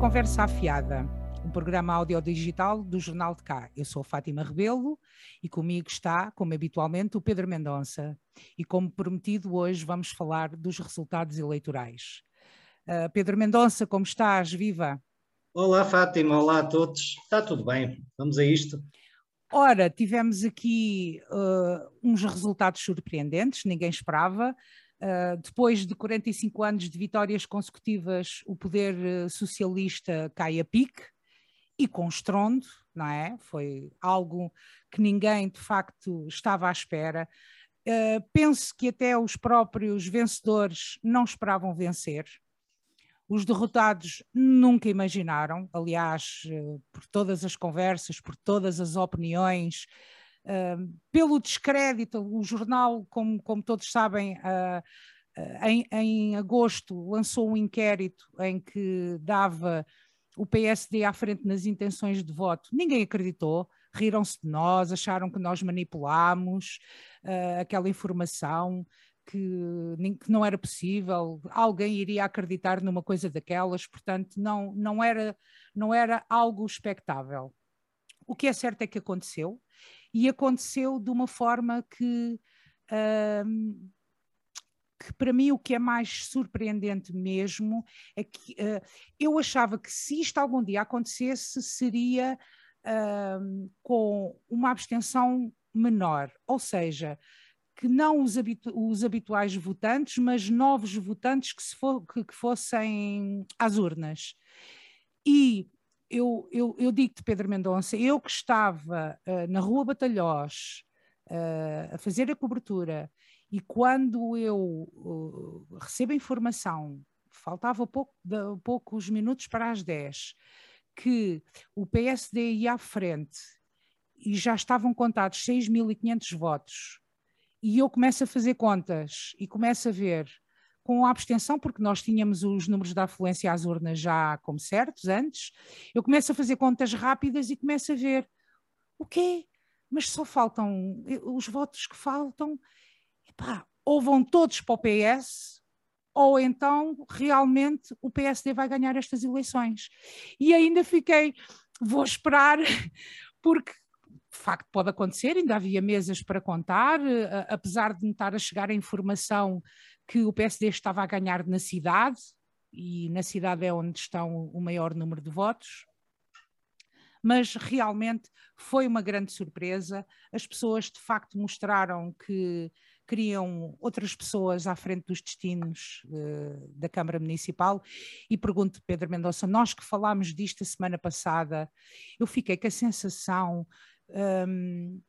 Conversa Afiada, um programa audiodigital do Jornal de Cá. Eu sou Fátima Rebelo e comigo está, como habitualmente, o Pedro Mendonça. E como prometido, hoje vamos falar dos resultados eleitorais. Uh, Pedro Mendonça, como estás? Viva! Olá, Fátima, olá a todos. Está tudo bem, vamos a isto. Ora, tivemos aqui uh, uns resultados surpreendentes, ninguém esperava. Uh, depois de 45 anos de vitórias consecutivas, o poder uh, socialista cai a pique e com estrondo, não é? Foi algo que ninguém de facto estava à espera. Uh, penso que até os próprios vencedores não esperavam vencer. Os derrotados nunca imaginaram, aliás, por todas as conversas, por todas as opiniões, Uh, pelo descrédito, o jornal, como, como todos sabem, uh, uh, em, em, agosto lançou um inquérito em que dava o PSD à frente nas intenções de voto. Ninguém acreditou, riram-se de nós, acharam que nós manipulámos aquela informação. Que, que, não era possível, alguém iria acreditar numa coisa daquelas, portanto, não, não, era, não era algo expectável. O que é certo é que aconteceu, e aconteceu de uma forma que, uh, que para mim o que é mais surpreendente mesmo é que uh, eu achava que se isto algum dia acontecesse seria uh, com uma abstenção menor, ou seja, que não os, habitu os habituais votantes, mas novos votantes que, for, que, que fossem às urnas. E eu, eu, eu digo-te, Pedro Mendonça, eu que estava uh, na Rua Batalhós uh, a fazer a cobertura e quando eu uh, recebo a informação, faltava pouco, de, poucos minutos para as 10, que o PSD ia à frente e já estavam contados 6.500 votos, e eu começo a fazer contas e começo a ver com a abstenção, porque nós tínhamos os números da afluência às urnas já como certos antes, eu começo a fazer contas rápidas e começo a ver o quê? Mas só faltam os votos que faltam, epá, ou vão todos para o PS, ou então realmente o PSD vai ganhar estas eleições. E ainda fiquei, vou esperar, porque de facto pode acontecer, ainda havia mesas para contar, apesar de me estar a chegar a informação que o PSD estava a ganhar na cidade, e na cidade é onde estão o maior número de votos, mas realmente foi uma grande surpresa. As pessoas de facto mostraram que queriam outras pessoas à frente dos destinos uh, da Câmara Municipal. E pergunto, Pedro Mendonça, nós que falámos disto a semana passada, eu fiquei com a sensação um,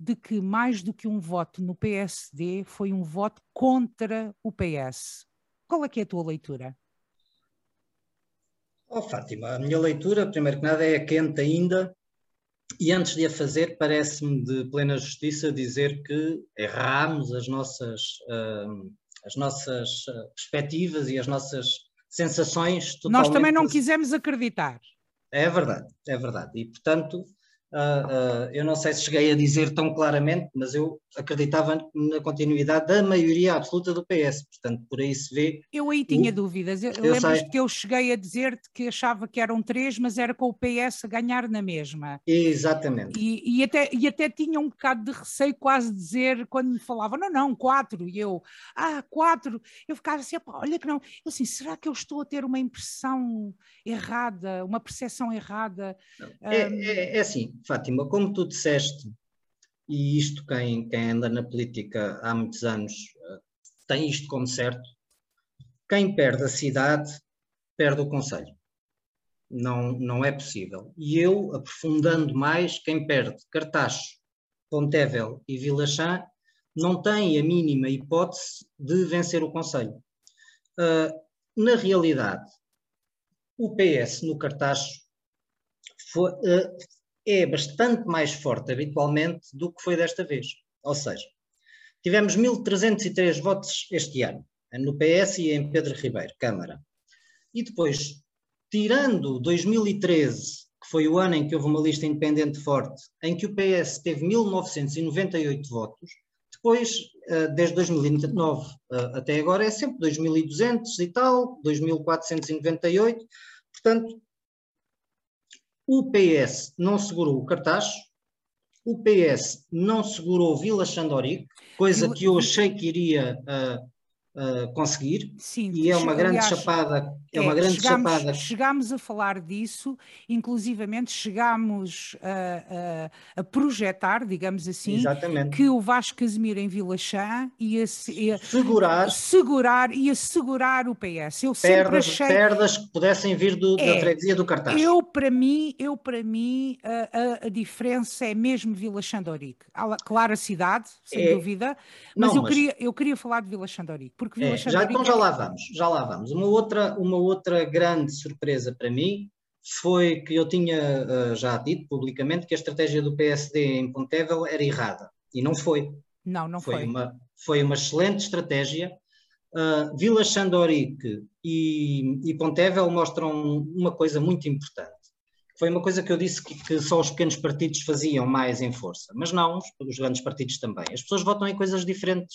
de que mais do que um voto no PSD foi um voto contra o PS. Qual é que é a tua leitura? Oh, Fátima, a minha leitura, primeiro que nada, é quente ainda, e antes de a fazer, parece-me de plena justiça dizer que erramos as nossas, uh, as nossas ah, perspectivas e as nossas sensações totalmente... Nós também não quisemos acreditar. É verdade, é verdade. E, portanto, Uh, uh, eu não sei se cheguei a dizer tão claramente, mas eu acreditava na continuidade da maioria absoluta do PS, portanto, por aí se vê. Eu aí tinha o... dúvidas. Eu, eu lembro que eu cheguei a dizer-te que achava que eram três, mas era com o PS a ganhar na mesma. Exatamente. E, e, até, e até tinha um bocado de receio, quase dizer, quando me falavam, não, não, quatro, e eu, ah, quatro, eu ficava assim, olha que não, eu assim, será que eu estou a ter uma impressão errada, uma percepção errada? É, um... é, é assim Fátima, como tu disseste, e isto quem, quem anda na política há muitos anos eh, tem isto como certo, quem perde a cidade perde o Conselho. Não, não é possível. E eu, aprofundando mais, quem perde Cartacho, Pontevel e Vila Chã não tem a mínima hipótese de vencer o Conselho. Uh, na realidade, o PS no Cartacho foi, uh, é bastante mais forte habitualmente do que foi desta vez. Ou seja, tivemos 1.303 votos este ano, no PS e em Pedro Ribeiro, Câmara. E depois, tirando 2013, que foi o ano em que houve uma lista independente forte, em que o PS teve 1.998 votos, depois, eh, desde 2009 eh, até agora, é sempre 2.200 e tal, 2.498, Portanto, o PS não segurou o cartaz, o PS não segurou Vila Xandorique, coisa que eu achei que iria uh, uh, conseguir. Sim, e é uma grande aliás, chapada. É, é, uma grande chegámos, chapada. Chegámos a falar disso, inclusivamente chegámos a, a, a projetar, digamos assim, Exatamente. que o Vasco Casemiro em Vila Chã ia, ia segurar, segurar, ia segurar o PS. Eu perdas, sempre achei... perdas que pudessem vir do, é, da freguesia do cartaz. Eu, para mim, eu, para mim a, a, diferença é mesmo Vila Xandorique. Claro, a cidade, sem é... dúvida, mas, Não, eu, mas... Queria, eu queria falar de Vila Xandorique porque Vila é, já, Então já lá vamos, já lá vamos. Uma outra, uma outra grande surpresa para mim foi que eu tinha uh, já dito publicamente que a estratégia do PSD em Pontevel era errada. E não foi. Não, não foi. Foi uma, foi uma excelente estratégia. Uh, Vila Xandorique e, e Pontevel mostram uma coisa muito importante. Foi uma coisa que eu disse que, que, só os pequenos partidos faziam mais em força, mas não os, os grandes partidos também. As pessoas votam em coisas diferentes.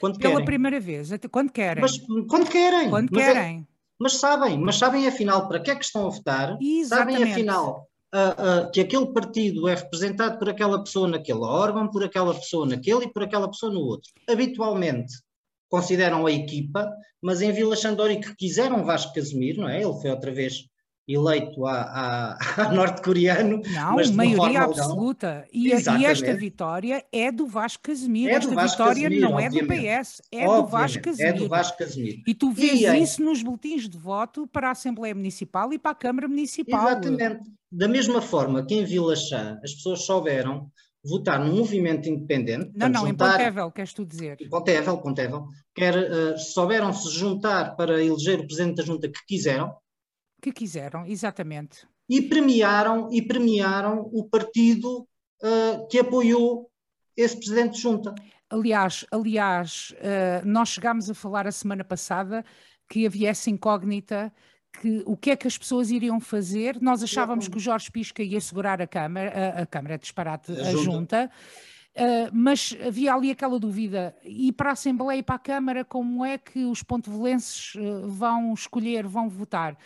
Quando Pela querem. primeira vez, quando querem. Mas quando querem. Quando mas é- querem. É, mas sabem, mas sabem afinal para que é que estão a votar. Exatamente. Sabem afinal uh, uh, que aquele partido é representado por aquela pessoa naquele órgão, por aquela pessoa naquele e por aquela pessoa no outro. Habitualmente consideram a equipa, mas em Vila Xandori que quiseram Vasco Casemiro, não é? Ele foi outra vez eleito a, a, a norte-coreano. Não, mas maioria absoluta. E, e, esta vitória é do Vasco Casemiro. É do esta Vasco vitória Casemiro, não obviamente. é do PS, é do Vasco Casemiro. É do Vasco Casemiro. E tu vês e isso nos boletins de voto para a Assembleia Municipal e para a Câmara Municipal. Exatamente. Da mesma forma que em Vila Chã as pessoas souberam votar num movimento independente. Não, não, juntar, em Pontevel, queres tu dizer? Pontevel, Pontevel. Quer, uh, souberam se juntar para eleger o Presidente da Junta que quiseram, que quiseram, exatamente. E premiaram, e premiaram o partido uh, que apoiou esse presidente de junta. Aliás, aliás uh, nós chegámos a falar a semana passada que havia essa incógnita que o que é que as pessoas iriam fazer. Nós achávamos que o Jorge Pisca ia segurar a Câmara, a, a Câmara, disparate, a, a junta. junta. Uh, mas havia ali aquela dúvida, e para a Assembleia e para a Câmara, como é que os pontevelenses uh, vão escolher, vão votar?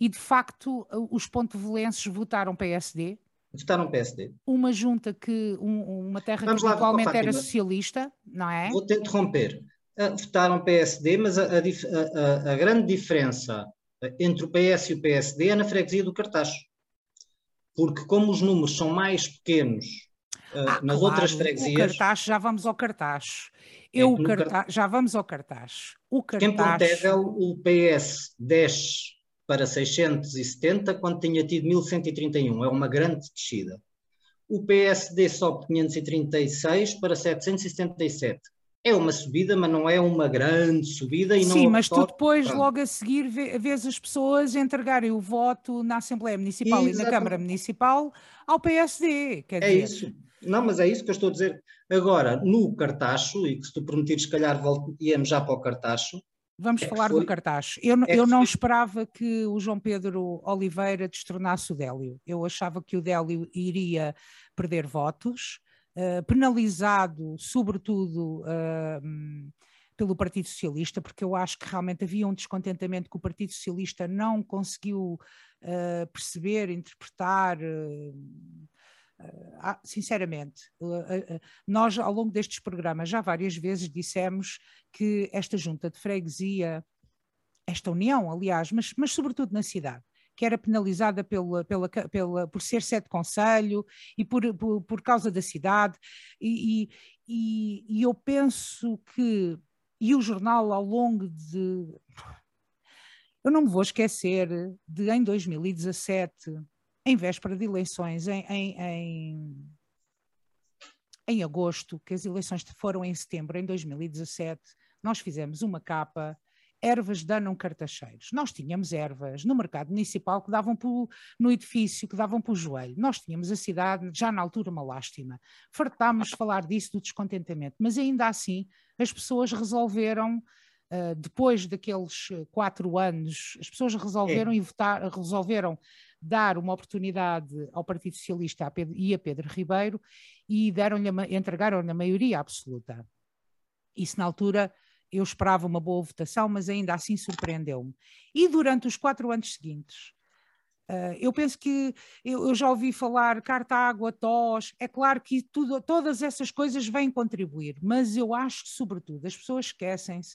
E de facto os pontevelenses votaram PSD. Votaram PSD. Uma junta que, um, uma terra Vamos que atualmente era socialista, não é? Vou-te interromper. Uh, votaram PSD, mas a, a, a, a, grande diferença entre o PS e o PSD é na freguesia do Cartacho. Porque como os números são mais pequenos uh, ah, nas claro, outras freguesias... O Cartacho, já vamos ao Cartacho. Eu, é, cartaz, já vamos ao Cartacho. O Cartacho... Em Pontevel, o PS desce para 670, quando tinha tido 1131. É uma grande descida. O PSD sobe 536 para 777. É uma subida, mas não é uma grande subida. E Sim, não mas tu depois, Pronto. logo a seguir, vês as pessoas entregarem o voto na Assembleia Municipal Exatamente. e na Câmara Municipal ao PSD. Quer é dizer... isso. Não, mas é isso que eu estou a dizer. Agora, no cartacho, e que se tu permitires, se calhar íamos já para o cartacho, Vamos é falar do cartaz. Eu, é eu não foi. esperava que o João Pedro Oliveira destornasse o Délio. Eu achava que o Délio iria perder votos, uh, penalizado, sobretudo, uh, pelo Partido Socialista, porque eu acho que realmente havia um descontentamento que o Partido Socialista não conseguiu uh, perceber, interpretar ah, sinceramente, uh, uh, nós ao longo destes programas já várias vezes dissemos que esta junta de freguesia, esta união, aliás, mas, mas sobretudo na cidade, que era penalizada pela, pela, pela, por ser sede de conselho e por, por, por causa da cidade, e, e, e eu penso que, e o jornal ao longo de. Eu não me vou esquecer de em 2017 em véspera de eleições, em, em, em, em agosto, que as eleições foram em setembro, em 2017, nós fizemos uma capa ervas danam cartacheiros. Nós tínhamos ervas no mercado municipal que davam no edifício, que davam para o joelho. Nós tínhamos a cidade, já na altura, uma lástima. Fartámos falar disso, do descontentamento, mas ainda assim as pessoas resolveram, uh, depois daqueles quatro anos, as pessoas resolveram é. e votar, resolveram dar uma oportunidade ao Partido Socialista e a Pedro Ribeiro e entregaram-lhe a maioria absoluta. Isso na altura eu esperava uma boa votação, mas ainda assim surpreendeu-me. E durante os quatro anos seguintes, Uh, eu penso que eu, eu, já ouvi falar carta água, tos, é claro que tudo, todas essas coisas vêm contribuir, mas eu acho que, sobretudo, as pessoas esquecem-se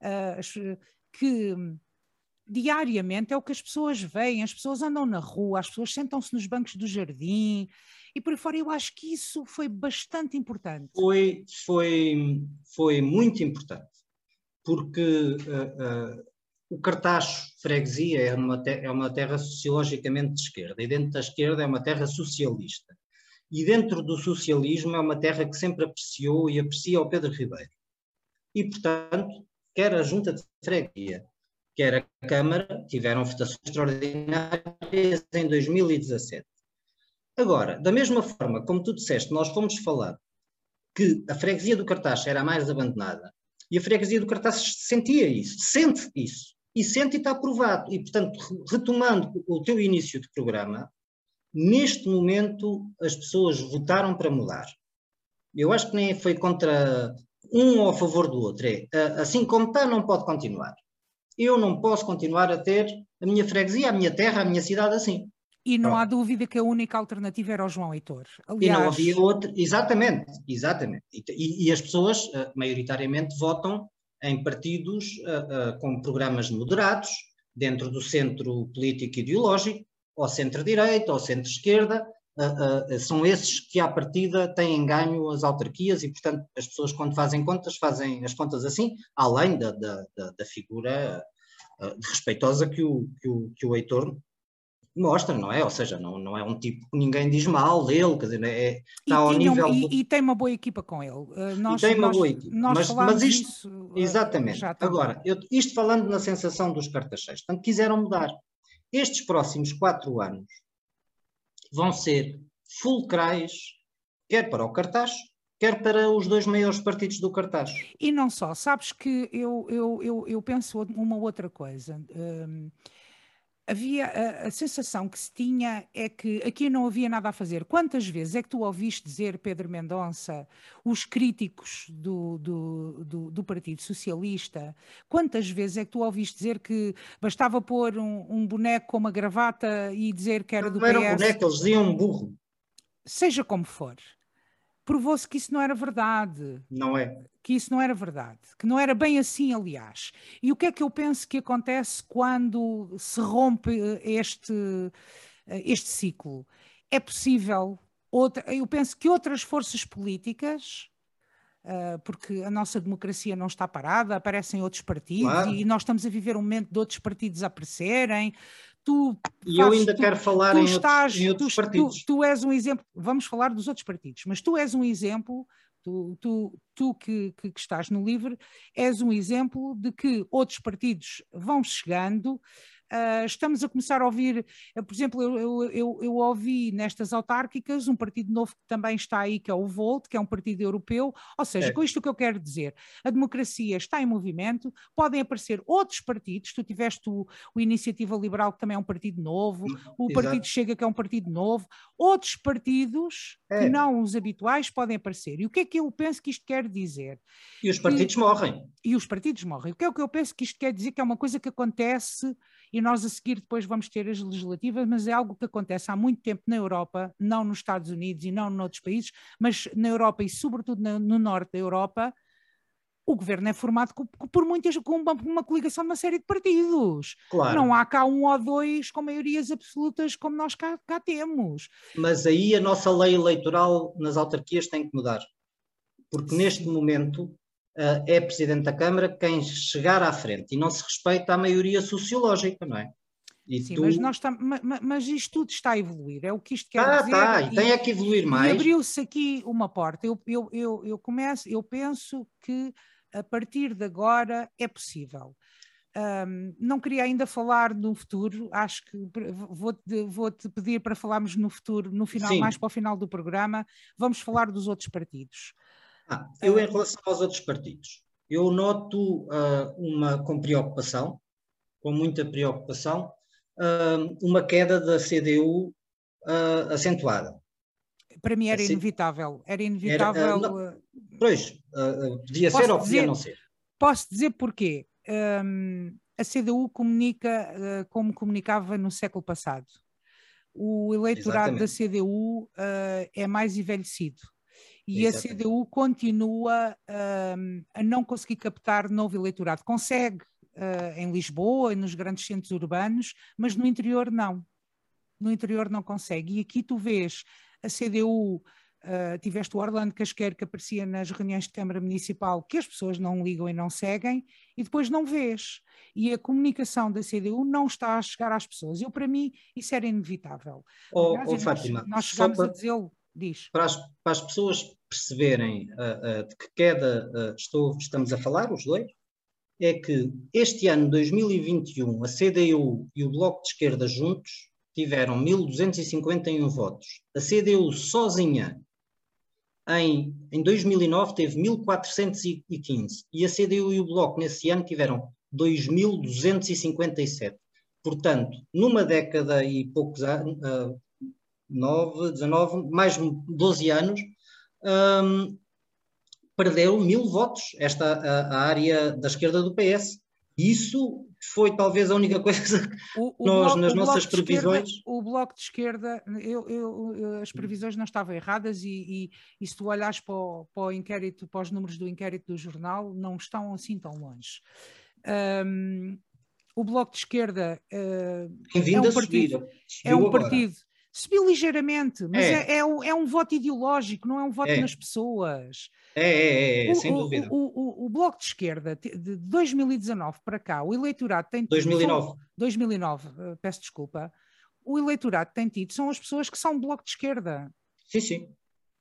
uh, que diariamente é o que as pessoas veem, as pessoas andam na rua, as pessoas sentam-se nos bancos do jardim e por aí fora. Eu acho que isso foi bastante importante. Foi, foi, foi muito importante, porque uh, o Cartacho, freguesia, é uma, é uma terra sociologicamente de esquerda, e dentro da esquerda é uma terra socialista. E dentro do socialismo é uma terra que sempre apreciou e aprecia o Pedro Ribeiro. E, portanto, quer a junta de freguesia, quer a Câmara, tiveram votações extraordinárias em 2017. Agora, da mesma forma como tu disseste, nós fomos falar que a freguesia do Cartacho era a mais abandonada, e a freguesia do Cartacho sentia isso, sente isso e sente e está aprovado. E, portanto, retomando o teu início de programa, neste momento as pessoas votaram para mudar. Eu acho que nem foi contra um ou a favor do outro. É, assim como está, não pode continuar. Eu não posso continuar a ter a minha freguesia, a minha terra, a minha cidade assim. E não Pronto. há dúvida que a única alternativa era o João Heitor. Aliás... E não havia outra, exatamente, exatamente. E, e as pessoas, uh, maioritariamente, votam em partidos uh, uh, com programas moderados, dentro do centro político ideológico, ou centro-direita, ou centro-esquerda, uh, são esses que à partida têm ganho as autarquias e, portanto, as pessoas quando fazem contas, fazem as contas assim, além da, da, da figura respeitosa que o, que o, que o Heitor mostra, não é? Ou seja, não, não é um tipo que ninguém diz mal dele, quer dizer, é, está e ao nível. E, do... e, tem uma boa equipa com ele. Uh, nós, e tem uma nós, boa equipa. mas, mas isto, disso, uh, exatamente. Agora, eu, isto falando na sensação dos cartacheiros, portanto, quiseram mudar. Estes próximos quatro anos vão ser fulcrais, quer para o cartaz, quer para os dois maiores partidos do cartaz. E não só, sabes que eu, eu, eu, eu penso uma outra coisa. Um, havia a, a, sensação que se tinha é que aqui não havia nada a fazer. Quantas vezes é que tu ouviste dizer, Pedro Mendonça, os críticos do, do, do, do Partido Socialista, quantas vezes é que tu ouviste dizer que bastava pôr um, um boneco com uma gravata e dizer que era do não PS? Não era um boneco, eles diziam um burro. Seja como for provou-se que isso não era verdade. Não é. Que isso não era verdade. Que não era bem assim, aliás. E o que é que eu penso que acontece quando se rompe eh, este, eh, este ciclo? É possível. Outra, eu penso que outras forças políticas. Uh, porque a nossa democracia não está parada, aparecem outros partidos claro. e nós estamos a viver um momento de outros partidos aparecerem, tu. E eu ainda tu, quero falar em, estás, outros, em outros tu, partidos. Tu, tu, és um exemplo, vamos falar dos outros partidos, mas tu és um exemplo, tu, tu, tu que, que, que estás no LIVRE, és um exemplo de que outros partidos vão chegando, Uh, estamos a começar a ouvir, uh, por exemplo, eu, eu, eu, eu, ouvi nestas autárquicas um partido novo que também está aí, que é o Volt, que é um partido europeu, ou seja, é. com isto que eu quero dizer, a democracia está em movimento, podem aparecer outros partidos, tu tiveste o, o Iniciativa Liberal, que também é um partido novo, o Exato. Partido Chega, que é um partido novo, outros partidos é. que não os habituais podem aparecer. E o que é que eu penso que isto quer dizer? E os partidos que, morrem. E os partidos morrem. O que é que eu penso que isto quer dizer? Que é uma coisa que acontece e nós a seguir depois vamos ter as legislativas, mas é algo que acontece há muito tempo na Europa, não nos Estados Unidos e não noutros países, mas na Europa e sobretudo no, no norte da Europa, o governo é formado por muitas, com uma, uma, coligação de uma série de partidos. Claro. Não há cá um ou dois com maiorias absolutas como nós cá, cá temos. Mas aí a nossa lei eleitoral nas autarquias tem que mudar. Porque Sim. neste momento é Presidente da Câmara quem chegar à frente e não se respeita a maioria sociológica, não é? E Sim, tu... mas, nós tam... mas, mas isto tudo está a evoluir, é o que isto quer tá, dizer. Tá, e tem é que evoluir mais. abriu-se aqui uma porta. Eu, eu, eu, eu começo, eu penso que a partir de agora é possível. Um, não queria ainda falar no futuro, acho que vou-te vou -te pedir para falarmos no futuro, no final, Sim. mais para o final do programa, vamos falar dos outros partidos. Ah, eu, em relação aos outros partidos, eu noto uh, uma com preocupação, com muita preocupação, uh, uma queda da CDU uh, acentuada. Para mim era assim, inevitável, era inevitável. Era, não, pois, podia ser ou podia dizer, não ser. Posso dizer porquê? Um, a CDU comunica como comunicava no século passado o eleitorado Exatamente. da CDU é mais envelhecido. E Exatamente. a CDU continua uh, a não conseguir captar novo eleitorado. Consegue uh, em Lisboa e nos grandes centros urbanos, mas no interior não. No interior não consegue. E aqui tu vês a CDU Uh, tiveste o Orlando Casqueiro que aparecia nas reuniões de Câmara Municipal que as pessoas não ligam e não seguem e depois não vês. E a comunicação da CDU não está a chegar às pessoas. Eu, para mim, isso era inevitável. Oh, Aliás, oh, Fátima, nós, nós chegámos para, a dizê-lo, diz. Para as, para as, pessoas perceberem uh, uh, de que queda estou, estamos a falar, os dois, é que este ano, 2021, a CDU e o Bloco de Esquerda juntos tiveram 1.251 votos. A CDU sozinha em, em 2009 teve 1.415 e a CDU e o Bloco nesse ano tiveram 2.257. Portanto, numa década e poucos anos, uh, 9, 19, mais 12 anos, um, perdeu mil votos esta a, a, área da esquerda do PS. Isso foi talvez a única coisa que o, o nós, bloco, nas nossas previsões. Esquerda, o bloco de esquerda, eu, eu, as previsões não estavam erradas, e, e, e se tu olhares para o, para o, inquérito, para os números do inquérito do jornal, não estão assim tão longe. Um, o bloco de esquerda uh, é um partido, é um partido Subiu ligeiramente, mas é, é, é, um, é, um, voto ideológico, não é um voto é. nas pessoas. É, é, é, é sem o, dúvida. O, o, o, Bloco de Esquerda, de 2019 para cá, o eleitorado tem tido. 2009. 2009, eh, peço desculpa. O eleitorado tem tido são as pessoas que são Bloco de Esquerda. Sim, sim.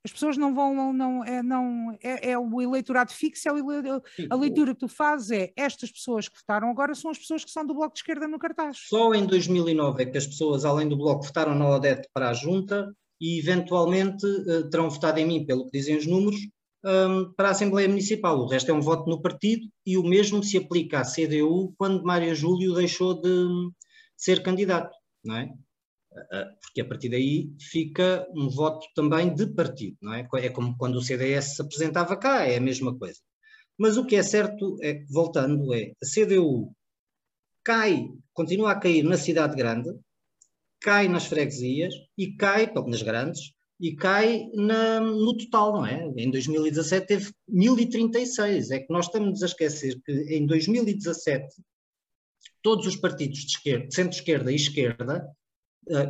As pessoas não vão, não, é, não, é, é o eleitorado fixo, é o, a leitura que tu fazes é estas pessoas que votaram agora são as pessoas que são do Bloco de Esquerda no cartaz. Só em 2009 é que as pessoas, além do Bloco, votaram na ODET para a Junta e eventualmente uh, terão votado em mim, pelo que dizem os números, um, para a Assembleia Municipal. O resto é um voto no partido e o mesmo se aplica à CDU quando Mária Júlio deixou de ser candidato, não é? Ah, porque a partir daí fica um voto também de partido, não é? É como quando o CDS se apresentava cá, é a mesma coisa. Mas o que é certo, é, voltando, é a CDU cai, continua a cair na cidade grande, cai nas freguesias e cai, nas grandes, e cai na, no total, não é? Em 2017 teve 1036. É que nós estamos a esquecer que em 2017 todos os partidos de esquerda, centro-esquerda e esquerda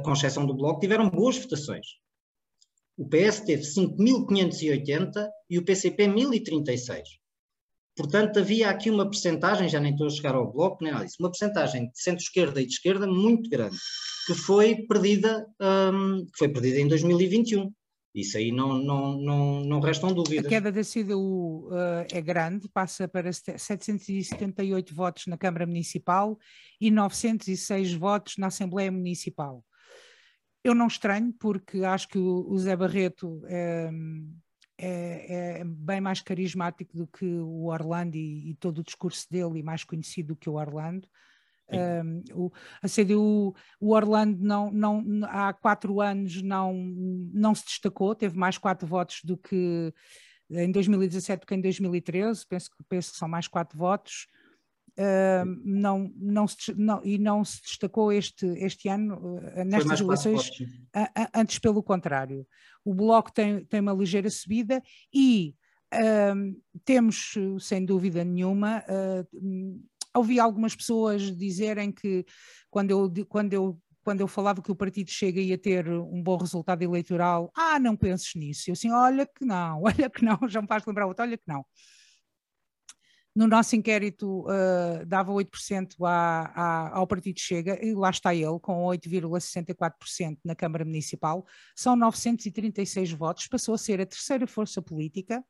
com exceção do Bloco, tiveram boas votações. O PS teve 5.580 e o PCP 1.036. Portanto, havia aqui uma percentagem, já nem estou a chegar ao Bloco, nem nada disso, uma percentagem de centro-esquerda e de esquerda muito grande, que foi perdida, um, que foi perdida em 2021. Isso aí não, não, não, não restam dúvidas. A queda da CDU uh, é grande, passa para 778 votos na Câmara Municipal e 906 votos na Assembleia Municipal. Eu não estranho, porque acho que o, o Zé Barreto é, é, é, bem mais carismático do que o Orlando e, e, todo o discurso dele, e mais conhecido do que o Orlando. Um, o, a CDU, o Orlando não, não, há quatro anos não, não se destacou, teve mais quatro votos do que em 2017 do que em 2013, penso, penso que são mais quatro votos. Uh, não, não, se, não, e não se destacou este, este ano uh, nestas eleições, antes pelo contrário. O Bloco tem, tem uma ligeira subida e uh, temos, sem dúvida nenhuma, ouvi algumas pessoas dizerem que quando eu, quando eu quando eu falava que o partido chega ia ter um bom resultado eleitoral, ah, não penses nisso. Eu assim, olha que não, olha que não, já me faz lembrar outro, olha que não. No nosso inquérito uh, dava 8% à, à, ao Partido Chega, e lá está ele, com 8,64% na Câmara Municipal. São 936 votos, passou a ser a terceira força política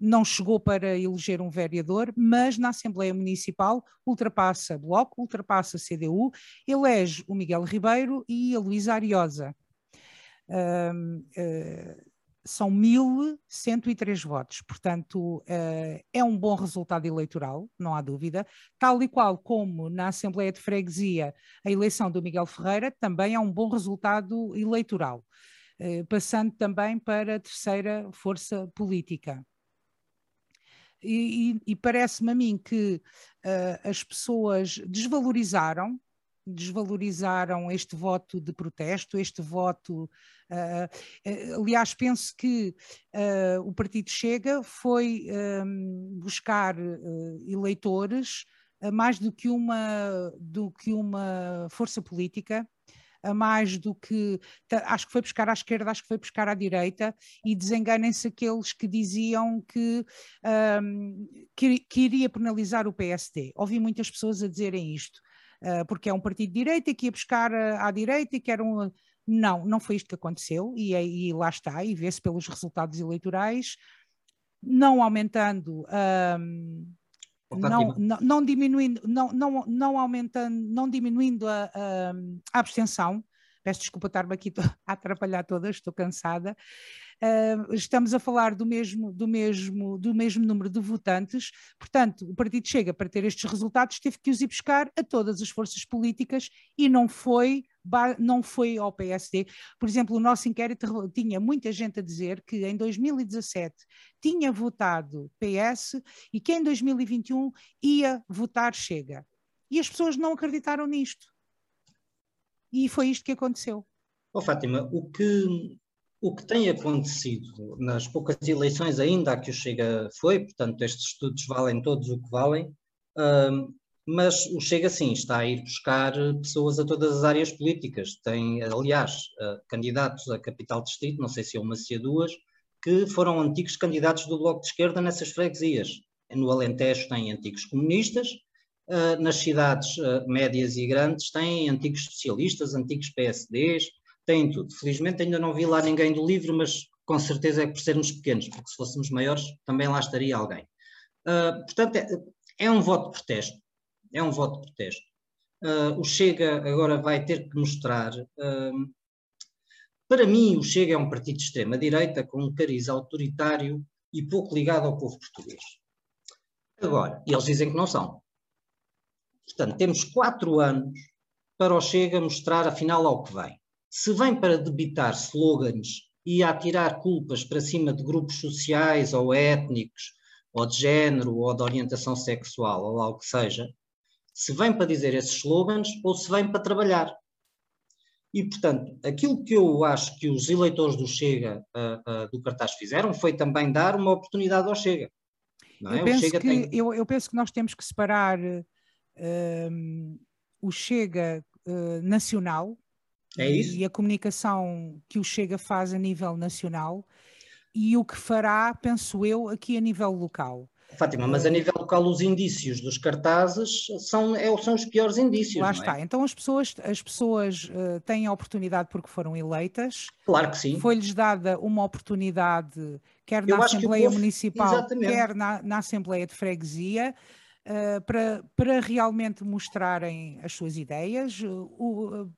não chegou para eleger um vereador, mas na Assembleia Municipal ultrapassa Bloco, ultrapassa CDU, elege o Miguel Ribeiro e a Luísa Ariosa. Uh, são 1.103 votos, portanto é um bom resultado eleitoral, não há dúvida, tal e qual como na Assembleia de Freguesia a eleição do Miguel Ferreira também é um bom resultado eleitoral. Eh, passando também para a terceira força política. E, e, e parece-me a mim que uh, as pessoas desvalorizaram desvalorizaram este voto de protesto, este voto. Uh, aliás, penso que uh, o Partido Chega foi um, buscar uh, eleitores mais do que uma, do que uma força política a mais do que. Acho que foi buscar à esquerda, acho que foi buscar à direita, e desenganem-se aqueles que diziam que, um, que, que, iria penalizar o PSD. Ouvi muitas pessoas a dizerem isto, uh, porque é um partido de direita que ia buscar à, à direita e que era um. Não, não foi isto que aconteceu, e, e lá está, e vê-se pelos resultados eleitorais, não aumentando. Um, não, não, não, diminuindo, não, não, não aumentando, não diminuindo a, a, a abstenção, peço desculpa estar-me aqui a atrapalhar todas, estou cansada. Uh, estamos a falar do mesmo, do, mesmo, do mesmo número de votantes, portanto, o partido chega para ter estes resultados, teve que os ir buscar a todas as forças políticas e não foi não foi ao PSD. Por exemplo, o nosso inquérito tinha muita gente a dizer que em 2017 tinha votado PS e que em 2021 ia votar Chega. E as pessoas não acreditaram nisto. E foi isto que aconteceu. Oh, Fátima, o que, o que tem acontecido nas poucas eleições ainda a que o Chega foi, portanto, estes estudos valem todos o que valem, hum, mas o Chega sim está a ir buscar pessoas a todas as áreas políticas. Tem, aliás, uh, candidatos a capital distrito, não sei se é uma se é duas, que foram antigos candidatos do Bloco de Esquerda nessas freguesias. No Alentejo tem antigos comunistas, uh, nas cidades médias e grandes têm antigos socialistas, antigos PSDs, têm tudo. Felizmente ainda não vi lá ninguém do livro, mas com certeza é que por sermos pequenos, porque se fôssemos maiores também lá estaria alguém. portanto, é, é um voto de protesto é um voto de protesto. Uh, o Chega agora vai ter que mostrar. Uh, para mim, o Chega é um partido de extrema-direita com um cariz autoritário e pouco ligado ao povo português. Agora, eles dizem que não são. Portanto, temos quatro anos para o Chega mostrar afinal ao que vem. Se vem para debitar slogans e atirar culpas para cima de grupos sociais ou étnicos, ou de género, ou de orientação sexual, ou lá o que seja, se vem para dizer esses slogans ou se vem para trabalhar. E, portanto, aquilo que eu acho que os eleitores do Chega, uh, uh, do cartaz, fizeram foi também dar uma oportunidade ao Chega. É? Eu, penso Chega que, tem... eu, eu, penso que nós temos que separar uh, o Chega nacional é e a comunicação que o Chega faz a nível nacional e o que fará, penso eu, aqui a nível local. Fátima, mas a nível local os indícios dos cartazes são, é, são os piores indícios. Lá é? está. Então as pessoas, as pessoas uh, têm a oportunidade porque foram eleitas. Claro que sim. Foi-lhes dada uma oportunidade, quer na Assembleia povo, Municipal, exatamente. quer na, na, Assembleia de Freguesia, uh, para, para realmente mostrarem as suas ideias, o,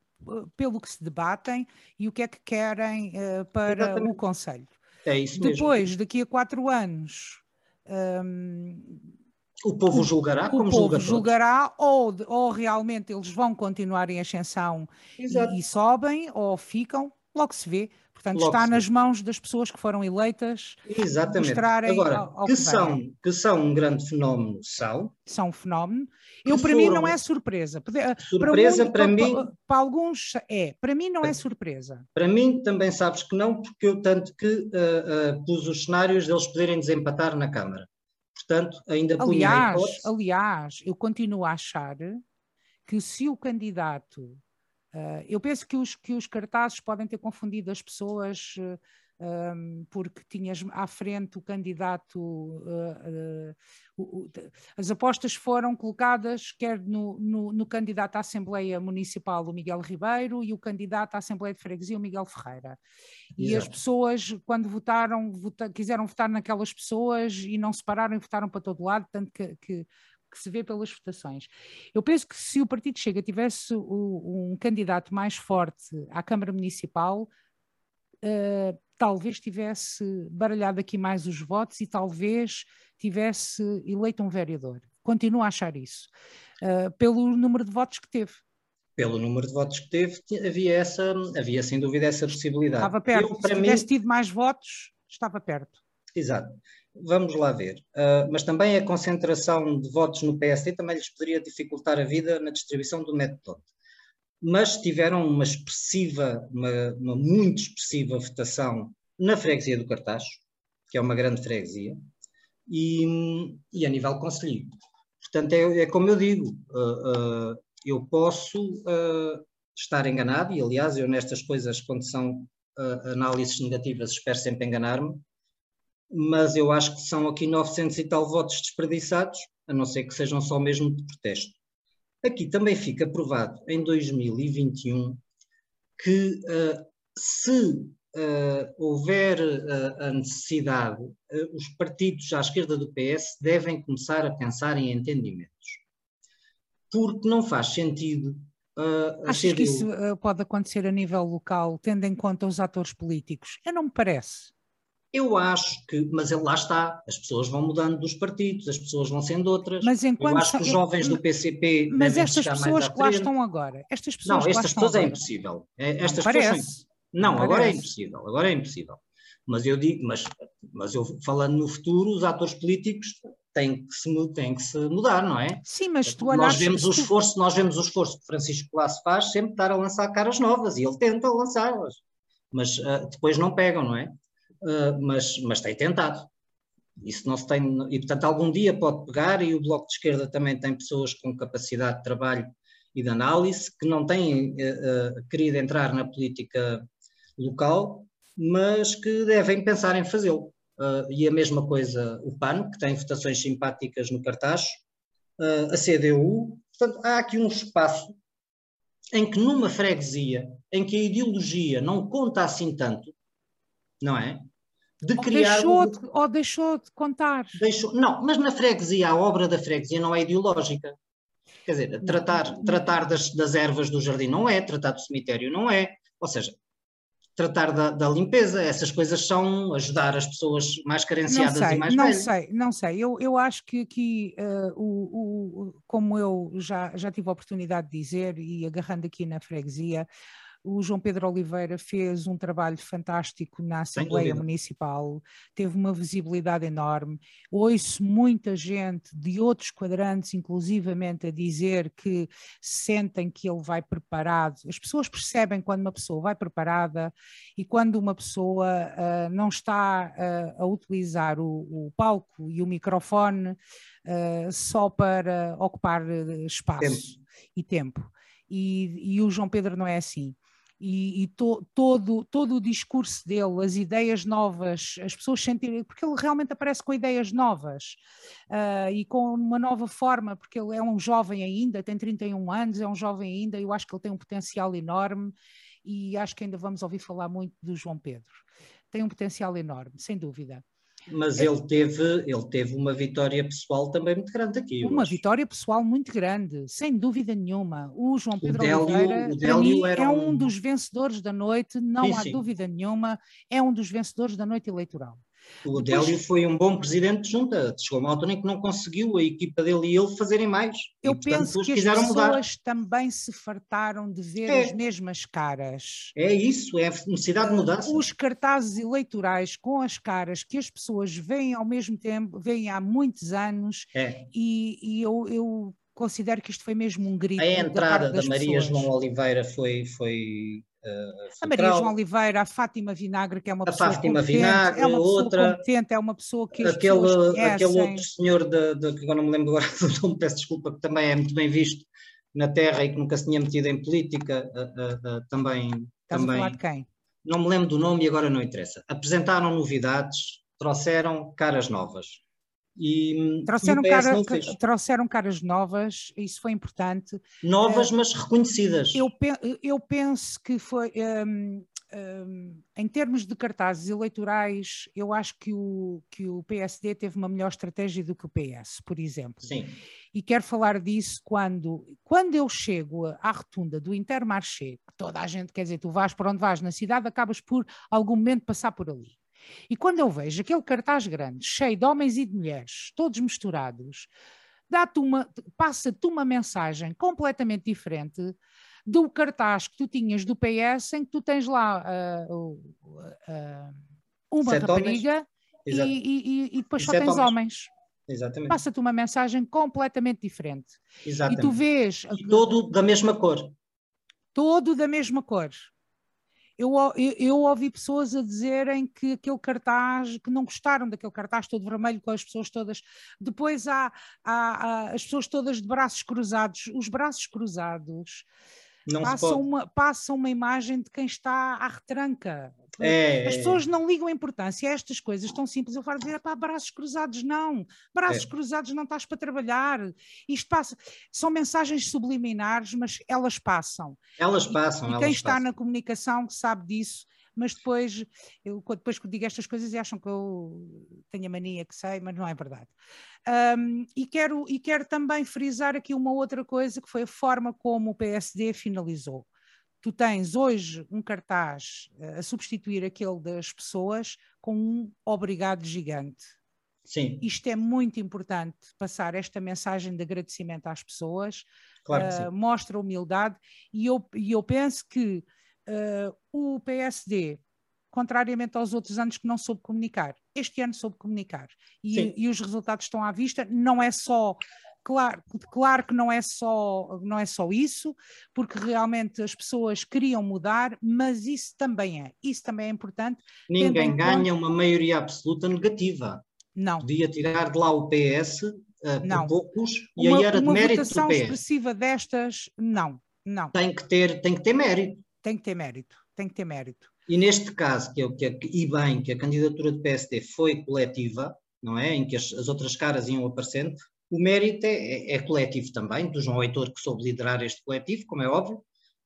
pelo que se debatem e o que é que querem para exatamente. o Conselho. É isso mesmo. Depois, daqui a quatro anos, um, o povo julgará o como povo julga julgará ou, ou realmente eles vão continuar em ascensão e, e, sobem ou ficam, logo se vê. Portanto, logo está nas vê. mãos das pessoas que foram eleitas Exatamente. mostrarem Agora, ao, ao que, que, são, que são um grande fenómeno, são. São um fenómeno. Eu, para mim, não é surpresa. Surpresa para, muito, para mim. Para, para, alguns é. Para mim, não é surpresa. Para mim, também sabes que não, porque eu tanto que uh, uh, pus os cenários deles poderem desempatar na Câmara. Portanto, ainda aliás, aliás, eu continuo a achar que se o candidato Uh, eu penso que os, que os cartazes podem ter confundido as pessoas uh, ah, um, porque tinhas à frente o candidato. Uh, o, as apostas foram colocadas quer no, no, no, candidato à Assembleia Municipal, o Miguel Ribeiro, e o candidato à Assembleia de Freguesia, o Miguel Ferreira. E Exato. as pessoas, quando votaram, vota, quiseram votar naquelas pessoas e não se pararam e votaram para todo lado, tanto que, que que se vê pelas votações. Eu penso que se o Partido Chega tivesse o, um candidato mais forte à Câmara Municipal, uh, talvez tivesse baralhado aqui mais os votos e talvez tivesse eleito um vereador. Continuo a achar isso, uh, pelo número de votos que teve. Pelo número de votos que teve, havia, essa, havia sem dúvida essa possibilidade. Estava perto. Eu, Se tivesse mim... tido mais votos, estava perto. Exato. Vamos lá ver. Uh, mas também a concentração de votos no PSD também lhes poderia dificultar a vida na distribuição do método. mas tiveram uma expressiva, uma, uma muito expressiva votação na freguesia do Cartacho, que é uma grande freguesia, e, e a nível conselheiro. Portanto, é, é, como eu digo, uh, uh, eu posso estar enganado, e aliás, eu nestas coisas, quando são análises negativas, espero sempre enganar-me, mas eu acho que são aqui 900 e tal votos desperdiçados, a não ser que sejam só mesmo de protesto. Aqui também fica provado, em 2021, que uh, se uh, houver uh, a necessidade, os partidos à esquerda do PS devem começar a pensar em entendimentos. Porque não faz sentido Uh, Achas que isso pode acontecer a nível local, tendo em conta os atores políticos? Eu não me parece. Eu acho que, mas lá está, as pessoas vão mudando dos partidos, as pessoas vão sendo outras. Mas enquanto eu acho que os jovens do PCP. Mas estas pessoas que lá estão agora. Estas pessoas não, estas pessoas é impossível. É, estas não pessoas são, não, agora é impossível. Agora é impossível. Mas eu digo, mas, mas eu falando no futuro, os atores políticos têm que se, têm que se mudar, não é? Sim, mas tu nós vemos o esforço, nós vemos o esforço que Francisco Colasso faz sempre estar a lançar caras novas e ele tenta lançá-las, mas uh, depois não pegam, não é? Uh, mas, mas tem tentado. Isso não se tem, e portanto algum dia pode pegar e o Bloco de Esquerda também tem pessoas com capacidade de trabalho e de análise que não têm uh, querido entrar na política local, mas que devem pensar em fazê-lo. Uh, e a mesma coisa o PAN, que tem votações simpáticas no cartaz, a CDU. Portanto, há aqui um espaço em que numa freguesia, em que a ideologia não conta assim tanto, não é? De ou criar... Deixou de, ou deixou de contar. Deixou, não, mas na freguesia, a obra da freguesia não é ideológica. Quer dizer, tratar, tratar das, das ervas do jardim não é, tratar do cemitério não é. Ou seja, tratar da, da, limpeza, essas coisas são ajudar as pessoas mais carenciadas sei, e mais não velhas. Não sei, não sei. Eu, eu acho que aqui, uh, o, o, como eu já, já tive a oportunidade de dizer, e agarrando aqui na freguesia, o João Pedro Oliveira fez um trabalho fantástico na Assembleia Municipal, teve uma visibilidade enorme. Ouço muita gente de outros quadrantes, inclusivamente, a dizer que sentem que ele vai preparado. As pessoas percebem quando uma pessoa vai preparada e quando uma pessoa uh, não está uh, a utilizar o, o, palco e o microfone uh, só para ocupar espaço tempo. e tempo. E, e, o João Pedro não é assim e, e to, todo, todo o discurso dele, as ideias novas, as pessoas sentirem, porque ele realmente aparece com ideias novas uh, e com uma nova forma, porque ele é um jovem ainda, tem 31 anos, é um jovem ainda, eu acho que ele tem um potencial enorme e acho que ainda vamos ouvir falar muito do João Pedro. Tem um potencial enorme, sem dúvida. Mas ele teve, ele teve uma vitória pessoal também muito grande aqui. Uma vitória pessoal muito grande, sem dúvida nenhuma. O João Pedro o Délio, Oliveira o Délio é um... um... dos vencedores da noite, não sim, há sim. dúvida nenhuma, é um dos vencedores da noite eleitoral. O Adélio foi um bom presidente de junta. Chegou uma altura em que não conseguiu a equipa dele e ele fazerem mais. Eu e, portanto, penso que as pessoas mudar. também se fartaram de ver é. as mesmas caras. É isso, é a necessidade de mudança. Os cartazes eleitorais com as caras que as pessoas veem ao mesmo tempo, veem há muitos anos, é. e, e eu, eu considero que isto foi mesmo um grito. A entrada da, da Maria. João Oliveira foi, foi Uh, a Maria João Oliveira, a Fátima Vinagre, que é uma pessoa a Fátima Vinagre, é uma pessoa outra, competente, é uma pessoa que aquele, aquele outro senhor de, de, que agora não me lembro agora do nome, peço desculpa, que também é muito bem visto na Terra e que nunca se tinha metido em política, uh, uh, também... Estás também, a falar de quem? Não me lembro do nome e agora não interessa. Apresentaram novidades, trouxeram caras novas. E, trouxeram, e cara, trouxeram caras novas, isso foi importante. Novas, uh, mas reconhecidas. Eu, eu penso que foi. Um, um, em termos de cartazes eleitorais, eu acho que o, que o PSD teve uma melhor estratégia do que o PS, por exemplo. Sim. E quero falar disso quando, quando eu chego à rotunda do Intermarché, que toda a gente, quer dizer, tu vais para onde vais na cidade, acabas por algum momento passar por ali. E quando eu vejo aquele cartaz grande, cheio de homens e de mulheres, todos misturados, dá-te uma, passa-te uma mensagem completamente diferente do cartaz que tu tinhas do PS, em que tu tens lá uh, uh, uma Sete rapariga e, e, e, depois só tens homens. homens. Exatamente. Passa-te uma mensagem completamente diferente. Exatamente. E tu vês. E todo da mesma cor. todo da mesma cor. Eu, eu, eu, ouvi pessoas a dizerem que aquele cartaz, que não gostaram daquele cartaz todo vermelho com as pessoas todas. Depois há, há, há as pessoas todas de braços cruzados. Os braços cruzados passam uma, passam uma imagem de quem está à retranca. É, As pessoas não ligam a importância a estas coisas tão simples. Eu falo dizer, pá, braços cruzados não, braços é. cruzados não estás para trabalhar. Isto passa, são mensagens subliminares, mas elas passam. Elas passam. E, e quem está passam. na comunicação sabe disso mas depois, eu, depois que digo estas coisas acham que eu tenho a mania que sei, mas não é verdade. Um, e, quero, e quero também frisar aqui uma outra coisa, que foi a forma como o PSD finalizou. Tu tens hoje um cartaz uh, a substituir aquele das pessoas com um obrigado gigante. Sim. Isto é muito importante, passar esta mensagem de agradecimento às pessoas, claro uh, mostra humildade, e eu, e eu penso que uh, o PSD, contrariamente aos outros anos que não soube comunicar, este ano soube comunicar e, e, os resultados estão à vista. Não é só claro, claro que não é só não é só isso, porque realmente as pessoas queriam mudar, mas isso também é, isso também é importante. Ninguém ganha conta... uma maioria absoluta negativa. Não. Podia tirar de lá o PS uh, não. por poucos e aí era de mérito do PS. Uma votação expressiva destas, não, não. Tem que ter, tem que ter mérito tem que ter mérito, tem que ter mérito. E neste caso, que é o que, e bem, que a candidatura do PSD foi coletiva, não é? Em que as, as outras caras iam aparecendo, o mérito é, é, é, coletivo também, do João Heitor, que soube liderar este coletivo, como é óbvio,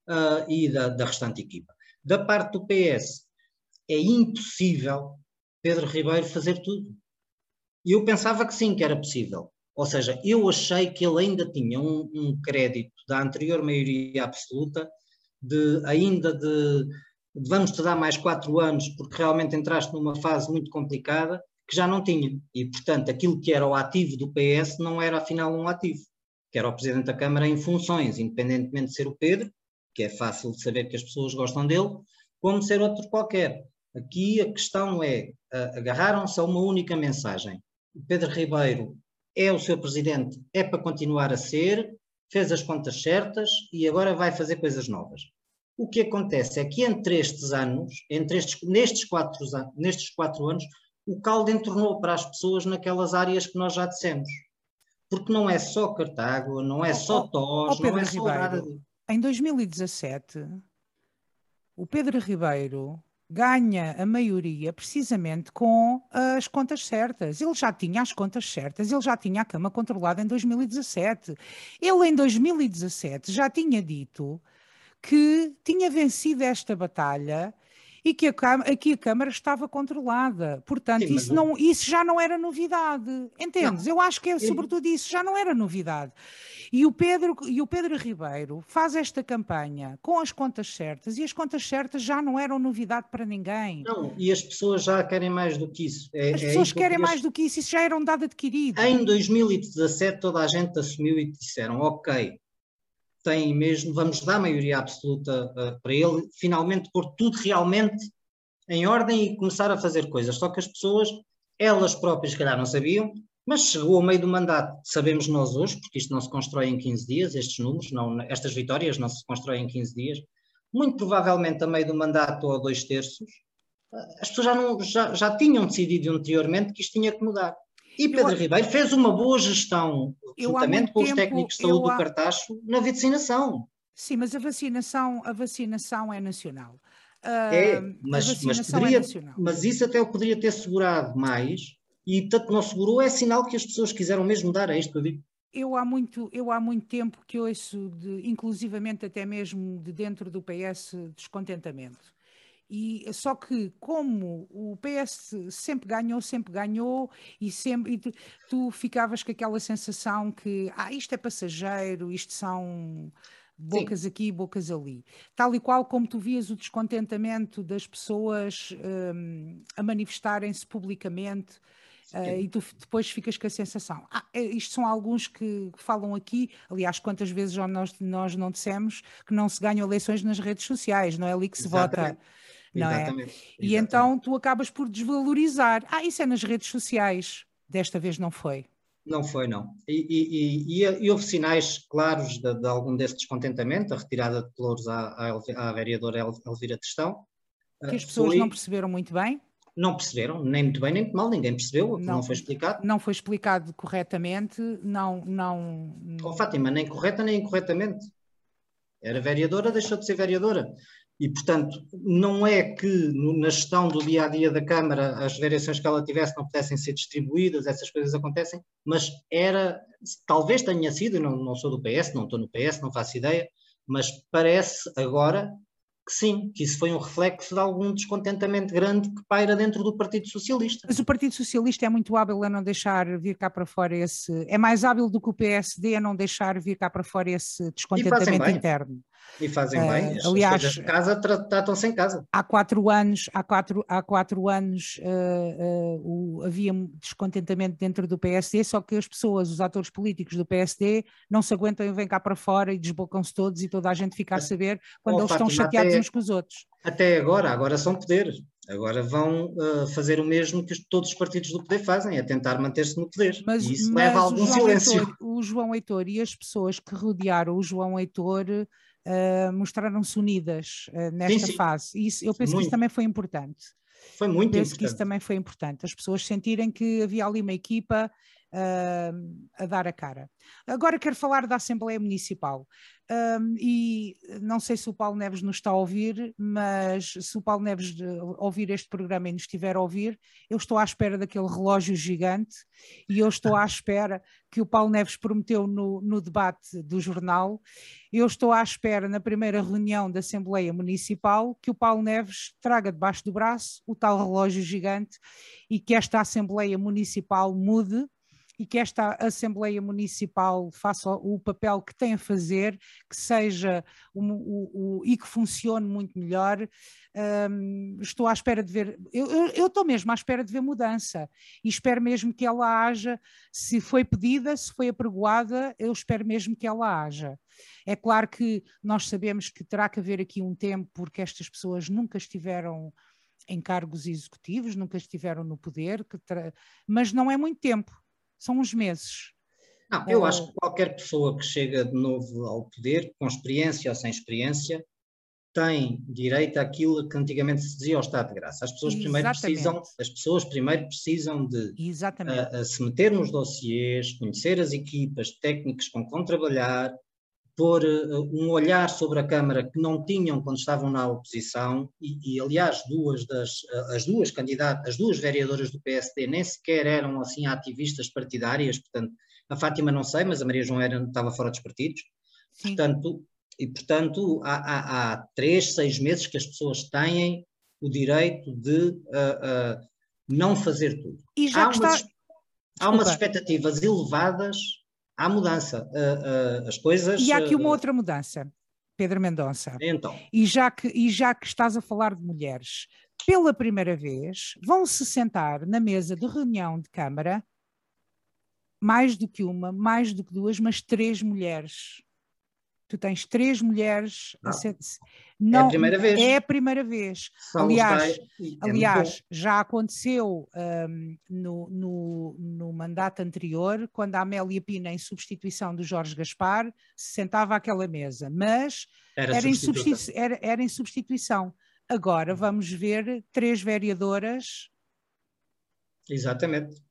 uh, e da, da restante equipa. Da parte do PS, é impossível Pedro Ribeiro fazer tudo. E eu pensava que sim, que era possível. Ou seja, eu achei que ele ainda tinha um, um crédito da anterior maioria absoluta de ainda de, de vamos te dar mais quatro anos porque realmente entraste numa fase muito complicada que já não tinha. E, portanto, aquilo que era o ativo do PS não era afinal um ativo, que era o Presidente da Câmara em funções, independentemente de ser o Pedro, que é fácil de saber que as pessoas gostam dele, como ser outro qualquer. Aqui a questão é, agarraram-se a uma única mensagem. O Pedro Ribeiro é o seu presidente, é para continuar a ser, fez as contas certas e agora vai fazer coisas novas. O que acontece é que entre estes anos, entre estes, nestes, quatro, nestes quatro anos, o caldo entornou para as pessoas naquelas áreas que nós já dissemos. Porque não é só Cartago, não é só Tós, oh, não é só Ribeiro. Em 2017, o Pedro Ribeiro ganha a maioria precisamente com as contas certas. Ele já tinha as contas certas, ele já tinha a Cama controlada em 2017. Ele, em 2017, já tinha dito que tinha vencido esta batalha e que a, aqui a Câmara estava controlada. Portanto, Sim, isso, não, isso já não era novidade. Entendes? Não. Eu acho que é sobretudo isso, já não era novidade. E o, Pedro, e o Pedro Ribeiro faz esta campanha com as contas certas e as contas certas já não eram novidade para ninguém. Não, e as pessoas já querem mais do que isso. É, as é pessoas querem mais do que isso, isso já era um dado adquirido. Em 2017 toda a gente assumiu e disseram, ok, tem mesmo, vamos dar maioria absoluta uh, para ele, finalmente pôr tudo realmente em ordem e começar a fazer coisas. Só que as pessoas, elas próprias, se calhar não sabiam, mas chegou ao meio do mandato, sabemos nós hoje, porque isto não se constrói em 15 dias, estes números, não, estas vitórias não se constroem em 15 dias, muito provavelmente a meio do mandato ou a dois terços, eh, as pessoas já, não, já, já tinham decidido anteriormente que isto tinha que mudar. E Pedro eu, Ribeiro fez uma boa gestão, juntamente com os técnicos de saúde do Cartacho, na vacinação. Sim, mas a vacinação, a vacinação é nacional. É, mas, mas, é poderia, é mas isso até eu poderia ter segurado mais, e tanto não segurou, é sinal que as pessoas quiseram mesmo dar a isto eu digo. Eu há, muito, eu há muito tempo que ouço, de, inclusivamente até mesmo de dentro do PS, descontentamento. E só que como o PS sempre ganhou, sempre ganhou e sempre e tu, tu, ficavas com aquela sensação que ah, isto é passageiro, isto são bocas Sim. aqui, bocas ali. Tal e qual como tu vias o descontentamento das pessoas um, a manifestarem-se publicamente. Uh, e tu depois ficas com a sensação. Ah, é, isto são alguns que falam aqui, aliás, quantas vezes nós, nós não dissemos que não se ganham eleições nas redes sociais, não é ali que se Exatamente. vota não é? Exatamente. E então tu acabas por desvalorizar. Ah, isso é nas redes sociais. Desta vez não foi. Não foi, não. E, e, e, e houve sinais claros de, de, algum desse descontentamento, a retirada de pelouros à, à, à vereadora Elvira Testão. Que as pessoas foi... não perceberam muito bem? não perceberam, nem muito bem nem muito mal, ninguém percebeu, não, não foi explicado. Não foi explicado corretamente, não... não... Oh, Fátima, nem correta nem incorretamente. Era vereadora, deixou de ser vereadora. E, portanto, não é que na gestão do dia a dia da Câmara as variações que ela tivesse não pudessem ser distribuídas, essas coisas acontecem, mas era, talvez tenha sido, não, não sou do PS, não estou no PS, não faço ideia, mas parece agora que sim, que isso foi um reflexo de algum descontentamento grande que paira dentro do Partido Socialista. Mas o Partido Socialista é muito hábil a não deixar vir cá para fora esse. É mais hábil do que o PSD a não deixar vir cá para fora esse descontentamento interno. E fazem bem. As, aliás, casa tratam-se em casa. Há quatro anos, há quatro, há quatro anos uh, uh, o, havia descontentamento dentro do PSD, só que as pessoas, os atores políticos do PSD, não se aguentam e vêm cá para fora e desbocam-se todos e toda a gente fica a saber quando oh, eles Fátima, estão chateados até, uns com os outros. Até agora, agora são poder. Agora vão uh, fazer o mesmo que todos os partidos do poder fazem, é tentar manter-se no poder. Mas, e isso leva a algum silêncio. Heitor, o João Heitor e as pessoas que rodearam o João Heitor uh, mostraram-se unidas uh, nesta sim, sim. fase. Isso, eu penso muito. que isso também foi importante. Foi muito penso importante. que isso também foi importante. As pessoas sentirem que havia ali uma equipa uh, a dar a cara. Agora quero falar da Assembleia Municipal. Um, e não sei se o Paulo Neves nos está a ouvir, mas se o Paulo Neves ouvir este programa e nos estiver a ouvir, eu estou à espera daquele relógio gigante e eu estou à espera que o Paulo Neves prometeu no, no debate do jornal. Eu estou à espera, na primeira reunião da Assembleia Municipal, que o Paulo Neves traga debaixo do braço o tal relógio gigante e que esta Assembleia Municipal mude e que esta Assembleia Municipal faça o papel que tem a fazer, que seja o, o, o e que funcione muito melhor. Um, estou à espera de ver, eu, eu, eu, estou mesmo à espera de ver mudança e espero mesmo que ela haja, se foi pedida, se foi apregoada, eu espero mesmo que ela haja. É claro que nós sabemos que terá que haver aqui um tempo, porque estas pessoas nunca estiveram em cargos executivos, nunca estiveram no poder, mas não é muito tempo são uns meses. Não, eu acho que qualquer pessoa que chega de novo ao poder, com experiência ou sem experiência, tem direito àquilo que antigamente se dizia ao Estado de Graça. As pessoas primeiro precisam, as pessoas primeiro precisam de uh, uh, se meter nos dossiês, conhecer as equipas técnicas com que vão trabalhar, pôr uh, um olhar sobre a Câmara que não tinham quando estavam na oposição e, e aliás duas das uh, as duas candidatas, as duas vereadoras do PSD nem sequer eram assim ativistas partidárias, portanto a Fátima não sei, mas a Maria João era, estava fora dos partidos, Sim. portanto e portanto há, há, há, três, seis meses que as pessoas têm o direito de uh, não fazer tudo. E já há, umas, está... há umas expectativas elevadas há mudança. Uh, uh, as coisas. E há aqui uma outra mudança, Pedro Mendonça. Então. E já, que, e já que estás a falar de mulheres, pela primeira vez vão se sentar na mesa de reunião de Câmara mais do que uma, mais do que duas, mas três mulheres tu tens três mulheres não. A não, é a primeira vez. É a primeira vez. São aliás, é aliás já aconteceu um, no, no, no, mandato anterior, quando a Amélia Pina, em substituição do Jorge Gaspar, se sentava àquela mesa, mas era, era, em, substitu era, era em substituição. Agora uhum. vamos ver três vereadoras. Exatamente.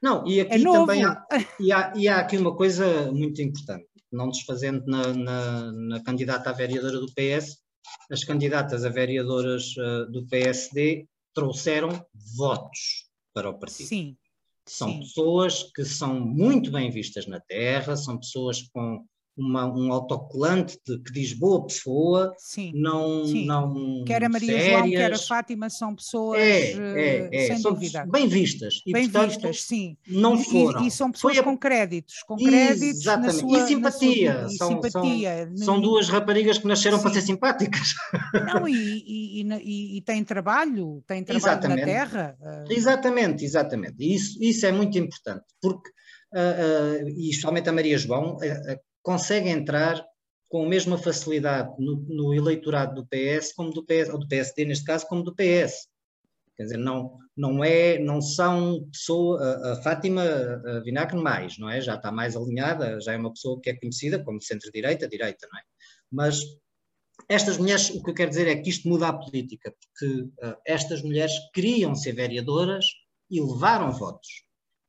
Não, e aqui é também há, e há, e há aqui uma coisa muito importante não desfazendo na, na, na, candidata a vereadora do PS, as candidatas a vereadoras uh, do PSD trouxeram votos para o partido. Sim. São sim. pessoas que são muito bem vistas na terra, são pessoas com uma, um autocolante de, que diz boa pessoa, sim, não, sim. não Quer a Maria sérias. João, quer a Fátima, são pessoas é, é, é. sem são dúvida. Bem vistas. E, bem portanto, vistas, sim. Não foram. E, e são pessoas a... com créditos, com créditos Exatamente. Sua, e simpatia. Sua, são, simpatia. São, são, duas raparigas que nasceram sim. para ser simpáticas. Não, e, e, e têm trabalho, têm trabalho exatamente. na terra. Exatamente, exatamente. Isso, isso é muito importante, porque Uh, uh, e especialmente a Maria João, uh, consegue entrar com a mesma facilidade no, no, eleitorado do PS como do PS, ou do PSD neste caso, como do PS. Quer dizer, não, não, é, não são pessoa, a, a Fátima Vinagre mais, não é? Já está mais alinhada, já é uma pessoa que é conhecida como centro-direita, direita, não é? Mas estas mulheres, o que eu quero dizer é que isto muda a política, porque uh, estas mulheres queriam ser vereadoras e levaram votos.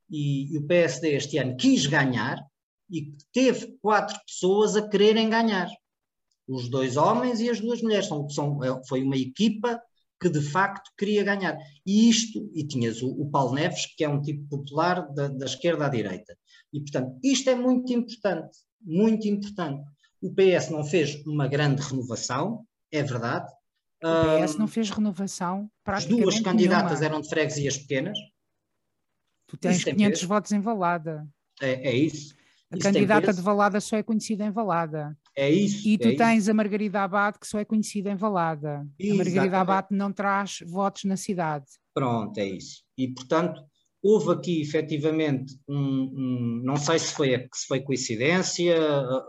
E, e, o PSD este ano quis ganhar e teve quatro pessoas a quererem ganhar. Os dois homens e as duas mulheres. São, são, é, foi uma equipa que de facto queria ganhar. E isto, e tinhas o, o Paulo Neves, que é um tipo popular da, da esquerda à direita. E, portanto, isto é muito importante, muito importante. O PS não fez uma grande renovação, é verdade. O PS não fez renovação As duas candidatas nenhuma. eram de freguesias pequenas. Tu tens 500 votos em Valada. É, é isso. A isso candidata de Valada só é conhecida em Valada. É isso. E tu é tens isso. a Margarida Abad, que só é conhecida em Valada. Exatamente. A Margarida Abad não traz votos na cidade. Pronto, é isso. E, portanto, houve aqui efetivamente um, um, não sei se foi, se foi coincidência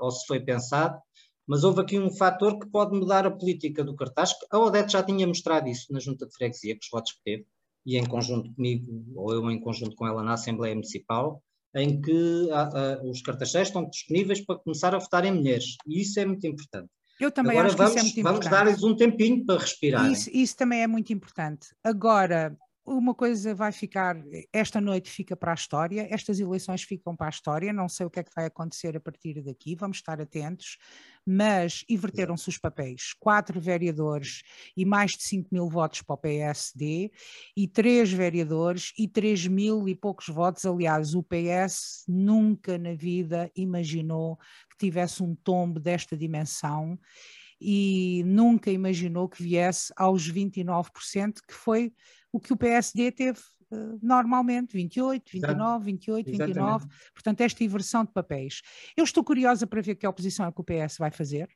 ou se foi pensado, mas houve aqui um fator que pode mudar a política do cartaz. A Odete já tinha mostrado isso na junta de freguesia, com os votos que teve, e em conjunto comigo, ou eu em conjunto com ela na Assembleia Municipal, em que a, a, os cartacheiros estão disponíveis para começar a votar em mulheres, e isso é muito importante. Eu também Agora acho vamos, que isso é muito vamos importante. Vamos dar-lhes um tempinho para respirar. Isso, isso também é muito importante. Agora, uma coisa vai ficar, esta noite fica para a história, estas eleições ficam para a história, não sei o que é que vai acontecer a partir daqui, vamos estar atentos, mas inverteram-se os papéis. Quatro vereadores e mais de 5 mil votos para o PSD, e três vereadores e 3 mil e poucos votos. Aliás, o PS nunca na vida imaginou que tivesse um tombo desta dimensão e nunca imaginou que viesse aos 29%, que foi o que o PSD teve uh, normalmente, 28, 29, 28, Exatamente. 29. Portanto, esta inversão de papéis. Eu estou curiosa para ver que oposição é que o PS vai fazer.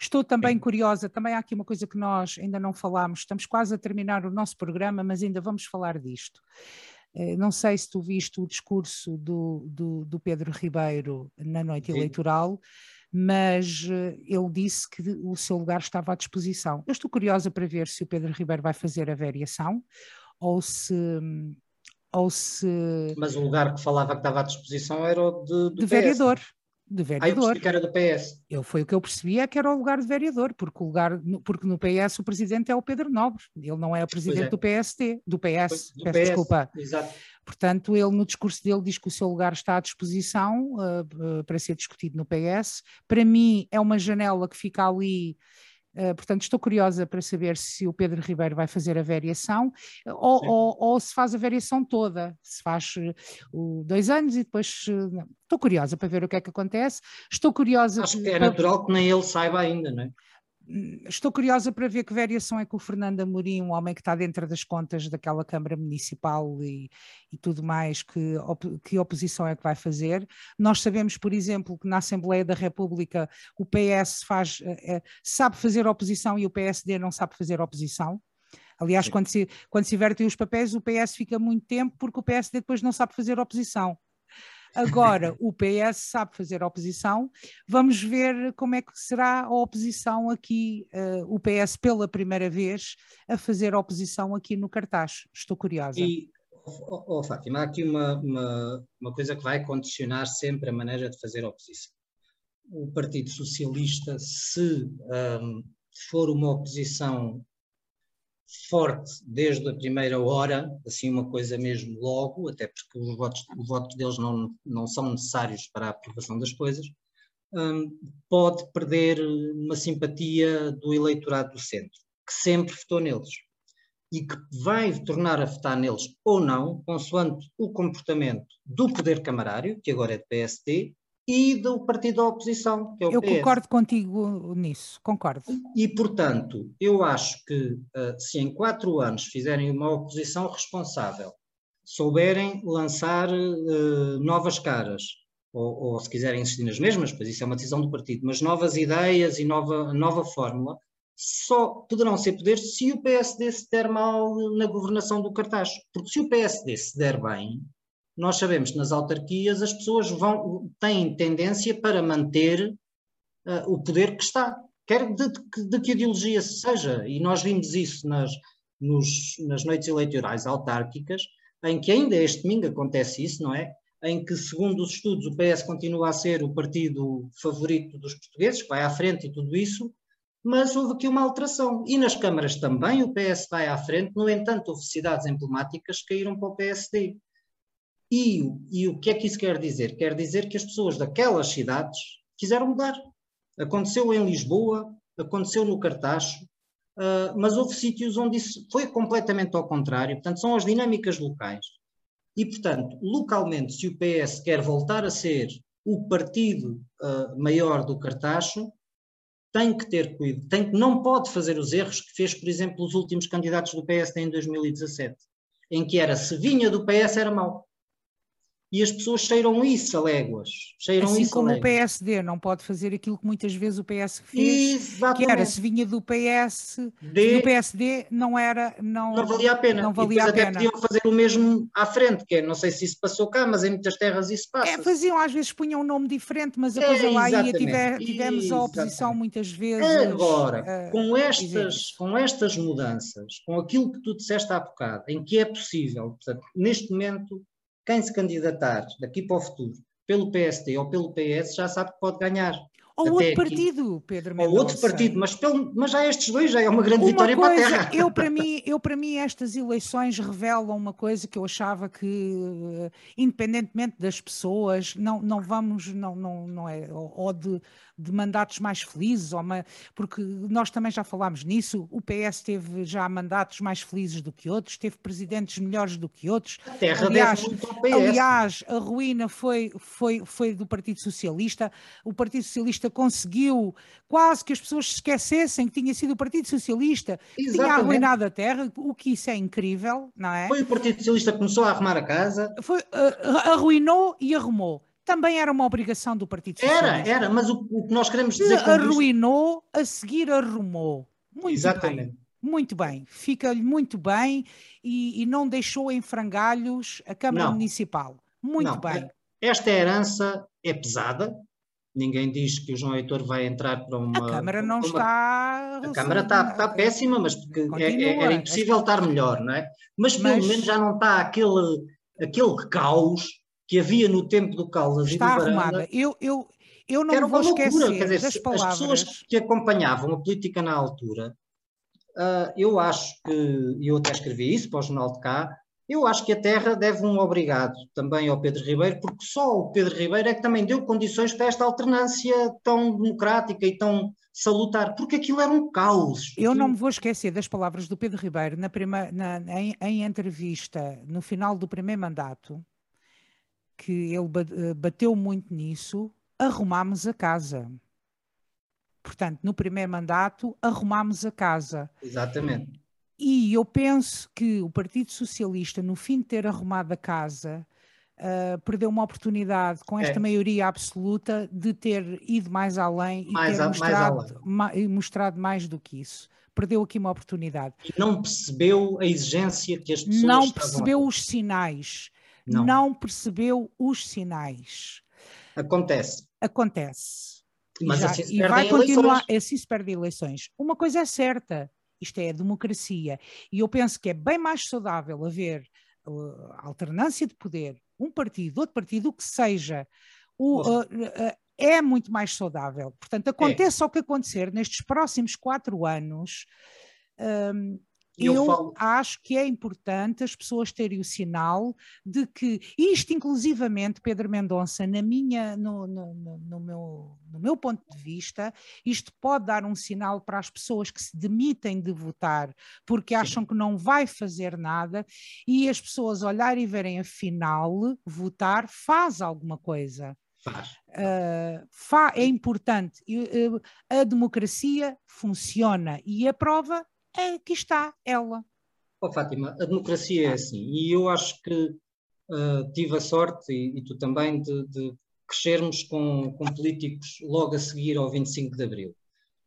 Estou também Sim. curiosa, também há aqui uma coisa que nós ainda não falámos, estamos quase a terminar o nosso programa, mas ainda vamos falar disto. Eh, não sei se tu viste o discurso do, do, do Pedro Ribeiro na noite Sim. eleitoral, mas eh, ele disse que o seu lugar estava à disposição. Eu estou curiosa para ver se o Pedro Ribeiro vai fazer a variação ou se. Ou se... Mas o lugar que falava que estava à disposição era o de, de vereador de vereador. Ah, que era do PS. Eu, foi o que eu percebia que era o lugar de vereador, porque, o lugar, porque no PS o presidente é o Pedro Nobre, ele não é o presidente é. do PSD, do PS, do peço PS, desculpa. Exato. Portanto, ele no discurso dele diz que o seu lugar está à disposição uh, para ser discutido no PS. Para mim é uma janela que fica ali Uh, portanto, estou curiosa para saber se o Pedro Ribeiro vai fazer a variação ou, ou, ou se faz a variação toda, se faz uh, dois anos e depois. Uh, estou curiosa para ver o que é que acontece. Estou curiosa. Acho que é natural que nem ele saiba ainda, não é? Estou curiosa para ver que variação é que o Fernando Amorim, um homem que está dentro das contas daquela Câmara Municipal e, e tudo mais, que, op, que oposição é que vai fazer. Nós sabemos, por exemplo, que na Assembleia da República o PS faz, é, sabe fazer oposição e o PSD não sabe fazer oposição. Aliás, quando se, quando se invertem os papéis, o PS fica muito tempo porque o PSD depois não sabe fazer oposição. Agora, o PS sabe fazer oposição. Vamos ver como é que será a oposição aqui, uh, o PS pela primeira vez a fazer oposição aqui no cartaz. Estou curiosa. E, oh, oh, Fátima, há aqui uma, uma, uma coisa que vai condicionar sempre a maneira de fazer oposição. O Partido Socialista, se um, for uma oposição forte desde a primeira hora, assim uma coisa mesmo logo, até porque os votos, os votos deles não, não são necessários para a aprovação das coisas, um, pode perder uma simpatia do eleitorado do centro, que sempre votou neles, e que vai tornar a votar neles ou não, consoante o comportamento do poder camarário, que agora é do PSD, e do partido da oposição, que é o Eu PS. concordo contigo nisso, concordo. E, portanto, eu acho que uh, se em quatro anos fizerem uma oposição responsável, souberem lançar uh, novas caras, ou, ou, se quiserem insistir nas mesmas, pois isso é uma decisão do partido, mas novas ideias e nova, nova fórmula, só poderão ser poderes se o PSD se der mal na governação do cartaz. Porque se o PSD se der bem, nós sabemos que nas autarquias as pessoas vão, têm tendência para manter uh, o poder que está, quer de, de, de, que ideologia seja, e nós vimos isso nas, nos, nas noites eleitorais autárquicas, em que ainda este domingo acontece isso, não é? Em que, segundo os estudos, o PS continua a ser o partido favorito dos portugueses, vai à frente e tudo isso, mas houve aqui uma alteração. E nas câmaras também o PS vai à frente, no entanto, houve cidades emblemáticas que caíram para o PSD. E, e o que é que isso quer dizer? Quer dizer que as pessoas daquelas cidades quiseram mudar. Aconteceu em Lisboa, aconteceu no Cartacho, uh, mas houve sítios onde isso foi completamente ao contrário. Portanto, são as dinâmicas locais. E, portanto, localmente, se o PS quer voltar a ser o partido uh, maior do Cartacho, tem que ter cuidado, tem, não pode fazer os erros que fez, por exemplo, os últimos candidatos do PS em 2017, em que era se vinha do PS era mau e as pessoas cheiram isso a léguas. Cheiram assim isso como o PSD não pode fazer aquilo que muitas vezes o PS fez, Exatamente. que era se vinha do PS, de... do PSD não era, não, não valia a pena. Não valia a até pena. podiam fazer o mesmo à frente, que é, não sei se isso passou cá, mas em muitas terras isso passa. É, faziam, às vezes punham um nome diferente, mas a é, coisa lá ia, tive, tivemos exatamente. a oposição muitas vezes. Agora, uh, com, estas, com estas mudanças, com aquilo que tu disseste há bocado, em que é possível, portanto, neste momento quem se candidatar daqui para o futuro pelo PSD ou pelo PS já sabe que pode ganhar. Ou outro aqui. partido, Pedro Mendonça. Ou outro partido, mas, pelo, mas já estes dois já é uma grande uma vitória coisa, para a Terra. Eu para, mim, eu, para mim, estas eleições revelam uma coisa que eu achava que, eh, independentemente das pessoas, não, não vamos, não, não, não é, ou de de mandatos mais felizes, ou uma, porque nós também já falámos nisso, o PS teve já mandatos mais felizes do que outros, teve presidentes melhores do que outros. A terra aliás, deve muito ao PS. aliás, a ruína foi, foi, foi do Partido Socialista, o Partido Socialista conseguiu quase que as pessoas se esquecessem que tinha sido o Partido Socialista que tinha arruinado a terra, o que isso é incrível, não é? Foi o Partido Socialista que começou a arrumar a casa. Foi, uh, arruinou e arrumou também era uma obrigação do Partido Socialista. Era, era, mas o, o que nós queremos dizer... Se arruinou, isto... a seguir arrumou. Muito Exatamente. Bem. Muito bem, fica-lhe muito bem e, e, não deixou em frangalhos a Câmara não. Municipal. Muito não. bem. Esta herança é pesada. Ninguém diz que o João Heitor vai entrar para uma. A Câmara não uma... está. A Câmara está, está péssima, mas porque é, é, era impossível estar melhor, não é? Mas pelo mas... menos já não está aquele, aquele caos que havia no tempo do Caldas Está e do Baranda, arrumada. Eu, eu, eu não me vou esquecer dizer, das palavras. As pessoas que acompanhavam a política na altura, uh, eu acho que, e eu até escrevi isso para o Jornal de Cá, eu acho que a Terra deve um obrigado também ao Pedro Ribeiro, porque só o Pedro Ribeiro é que também deu condições para esta alternância tão democrática e tão salutar, porque aquilo era um caos. Eu não me vou esquecer das palavras do Pedro Ribeiro na prima, na, em, em entrevista no final do primeiro mandato, que ele eh, bateu muito nisso, arrumámos a casa. Portanto, no primeiro mandato, arrumámos a casa. Exatamente. E eu penso que o Partido Socialista, no fim de ter arrumado a casa, uh, perdeu uma oportunidade com esta é. maioria absoluta de ter ido mais além e mais ter a, mostrado, mais, mostrado mais do que isso. Perdeu aqui uma oportunidade. E não percebeu a exigência que as pessoas Não percebeu os sinais não. não percebeu os sinais. Acontece. Acontece. Mas já, assim se e vai continuar, eleições. assim se perde eleições. Uma coisa é certa, isto é a democracia. E eu penso que é bem mais saudável haver uh, alternância de poder, um partido, outro partido, o que seja. O, uh, uh, é muito mais saudável. Portanto, aconteça é. o que acontecer nestes próximos quatro anos, um, eu, eu falo... acho que é importante as pessoas terem o sinal de que isto, inclusivamente, Pedro Mendonça, na minha, no, no, no, meu, no meu ponto de vista, isto pode dar um sinal para as pessoas que se demitem de votar porque Sim. acham que não vai fazer nada e as pessoas olharem e verem afinal votar faz alguma coisa. Faz. Uh, fa é importante. Uh, a democracia funciona e a prova aqui está ela. Oh, Fátima, a democracia é assim, e eu acho que uh, tive a sorte, e, e tu também, de, de crescermos com, com, políticos logo a seguir ao 25 de Abril.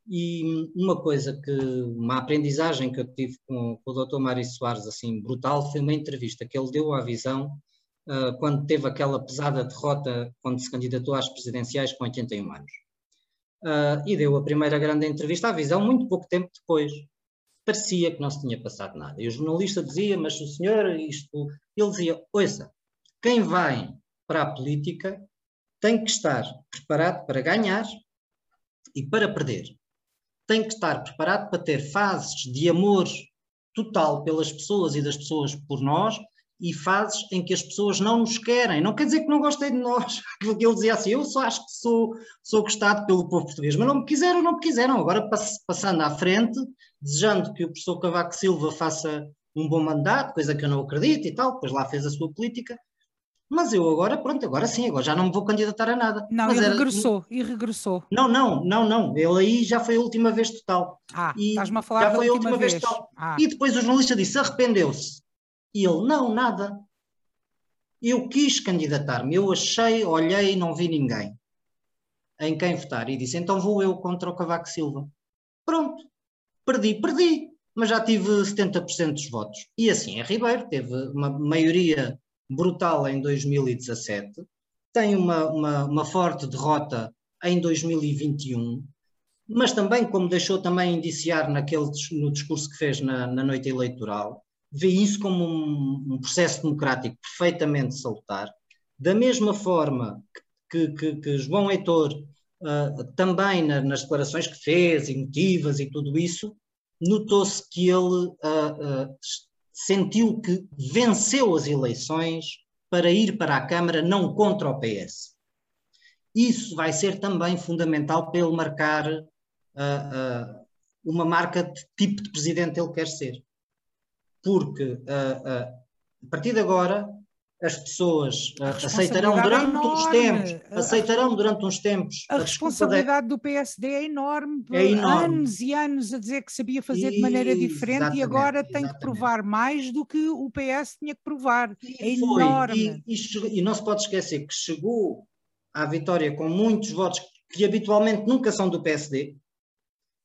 E uma coisa que, uma aprendizagem que eu tive com, com o Dr. Mário Soares, assim, brutal, foi uma entrevista que ele deu à visão uh, quando teve aquela pesada derrota, quando se candidatou às presidenciais com 81 anos. Uh, e deu a primeira grande entrevista à visão muito pouco tempo depois. Parecia que não se tinha passado nada. E o jornalista dizia, mas o senhor, isto. Ele dizia: ouça, quem vai para a política tem que estar preparado para ganhar e para perder. Tem que estar preparado para ter fases de amor total pelas pessoas e das pessoas por nós e fases em que as pessoas não nos querem. Não quer dizer que não gostem de nós. Porque ele dizia assim: eu só acho que sou, sou gostado pelo povo português, mas não me quiseram, não me quiseram. Agora, passando à frente, desejando que o professor Cavaco Silva faça um bom mandato, coisa que eu não acredito e tal, depois lá fez a sua política. Mas eu agora, pronto, agora sim, agora já não me vou candidatar a nada. Não, Mas e era... regressou, e regressou. Não, não, não, não. Ele aí já foi a última vez total. Ah, estás-me a falar já foi a última vez, vez total. Ah. E depois o jornalista disse, arrependeu-se. E ele, não, nada. Eu quis candidatar-me, eu achei, olhei, não vi ninguém em quem votar. E disse, então vou eu contra o Cavaco Silva. Pronto, perdi, perdi, mas já tive 70% dos votos. E assim é Ribeiro, teve uma maioria brutal em 2017, tem uma, uma, uma forte derrota em 2021, mas também, como deixou também indiciar naquele, no discurso que fez na, na noite eleitoral, vê isso como um, um processo democrático perfeitamente salutar. Da mesma forma que, que, que João Heitor, uh, também na, nas declarações que fez, emotivas e tudo isso, notou-se que ele uh, uh, sentiu que venceu as eleições para ir para a Câmara não contra o PS. Isso vai ser também fundamental para ele marcar uma marca de tipo de presidente ele quer ser porque uh, uh, a partir de agora as pessoas uh, aceitarão durante é uns tempos, aceitarão durante uns tempos. A, a responsabilidade do PSD é enorme, é enorme, anos e anos a dizer que sabia fazer e, de maneira diferente e agora tem exatamente. que provar mais do que o PS tinha que provar. E é foi, enorme. E, e, e não se pode esquecer que chegou à vitória com muitos votos que habitualmente nunca são do PSD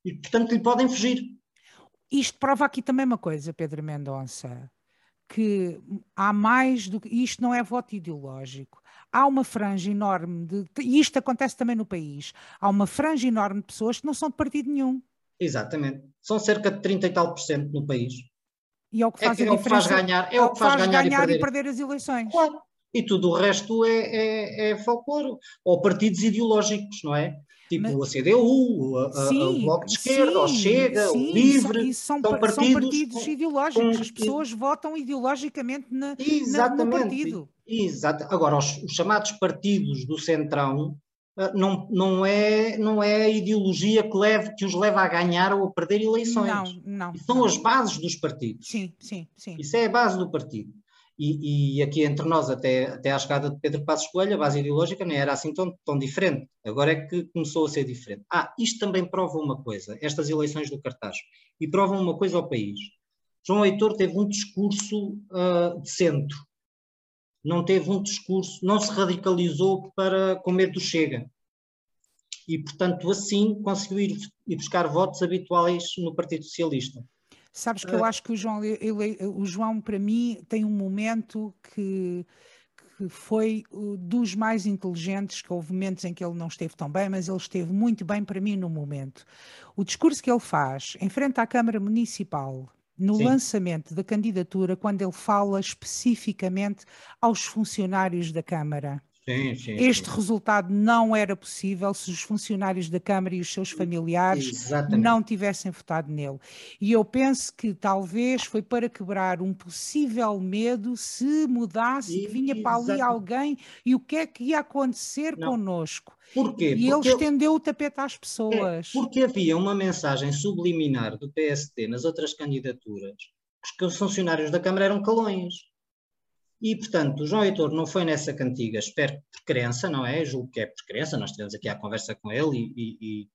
e portanto lhe podem fugir isto prova aqui também uma coisa, Pedro Mendonça, que há mais do que. Isto não é voto ideológico. Há uma franja enorme de. E isto acontece também no país. Há uma franja enorme de pessoas que não são de partido nenhum. Exatamente. São cerca de 30 e tal por cento no país. E é o que faz, é que, é o que faz ganhar, é, é o que faz, faz ganhar, ganhar, e, perder. e perder as eleições. Claro. E tudo o resto é, é, é folclore. Ou partidos ideológicos, não é? Tipo Mas, a CDU, a, sim, a, o Bloco de Esquerda, o Chega, sim, o Livre. São, são, partidos, são partidos com, ideológicos. Com, As pessoas com, votam ideologicamente na, na, no partido. Exato. Agora, os, os, chamados partidos do Centrão ah, não, não, é, não é a ideologia que, leve, que os leva a ganhar ou a perder eleições. Não, não. são não. as bases dos partidos. Sim, sim, sim. Isso é a base do partido. E, e, aqui entre nós, até, até à chegada de Pedro Passos Coelho, a base ideológica nem era assim tão, tão diferente. Agora é que começou a ser diferente. Ah, isto também prova uma coisa, estas eleições do cartaz, e provam uma coisa ao país. João Heitor teve um discurso uh, de centro, não teve um discurso, não se radicalizou para com medo do Chega. E, portanto, assim conseguiu ir, ir buscar votos habituais no Partido Socialista. Sabes que eu ah. acho que o João, ele, o João, para mim, tem um momento que, que foi dos mais inteligentes, que houve momentos em que ele não esteve tão bem, mas ele esteve muito bem para mim no momento. O discurso que ele faz em frente à Câmara Municipal, no Sim. lançamento da candidatura, quando ele fala especificamente aos funcionários da Câmara. Sim, sim, este sim. resultado não era possível se os funcionários da Câmara e os seus familiares Exatamente. não tivessem votado nele. E eu penso que talvez foi para quebrar um possível medo se mudasse, e, vinha para ali alguém e o que é que ia acontecer não. connosco. Porquê? E porque ele estendeu o tapete às pessoas. É, porque havia uma mensagem subliminar do PSD nas outras candidaturas que os funcionários da Câmara eram calões. E, portanto, o João Heitor não foi nessa cantiga, espero por crença, não é? Julgo que é por crença, nós tivemos aqui a conversa com ele e, e,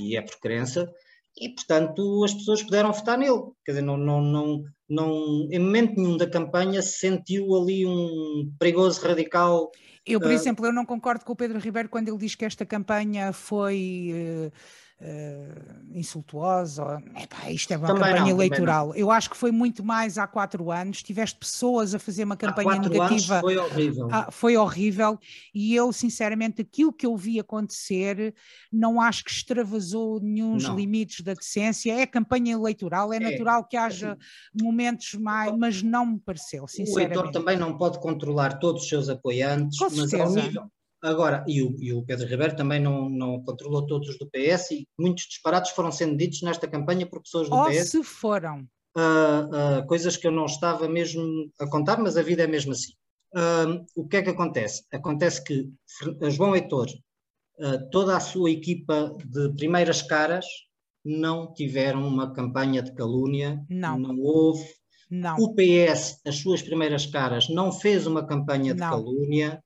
e, é por crença, e, portanto, as pessoas puderam votar nele. Quer dizer, não, não, não, não, em momento nenhum da campanha se sentiu ali um perigoso radical. Eu, por uh, exemplo, eu não concordo com o Pedro Ribeiro quando ele diz que esta campanha foi. Uh, uh, insultuosa. Epá, isto é uma também campanha não, eleitoral. Eu acho que foi muito mais há quatro anos. Tiveste pessoas a fazer uma campanha negativa. foi horrível. Ah, foi horrível. E eu, sinceramente, aquilo que eu vi acontecer, não acho que extravasou nenhum limites da decência. É campanha eleitoral, é, é natural que haja assim, momentos mais, mas não me pareceu, sinceramente. O eleitor também não pode controlar todos os seus apoiantes, mas ao nível, Agora, e o, e o, Pedro Ribeiro também não, não controlou todos os do PS e muitos disparates foram sendo ditos nesta campanha por pessoas do Ou PS. se foram. Uh, uh, coisas que eu não estava mesmo a contar, mas a vida é mesmo assim. Uh, o que é que acontece? Acontece que João Heitor, toda a sua equipa de primeiras caras, não tiveram uma campanha de calúnia, não, não houve. Não. O PS, as suas primeiras caras, não fez uma campanha de não. calúnia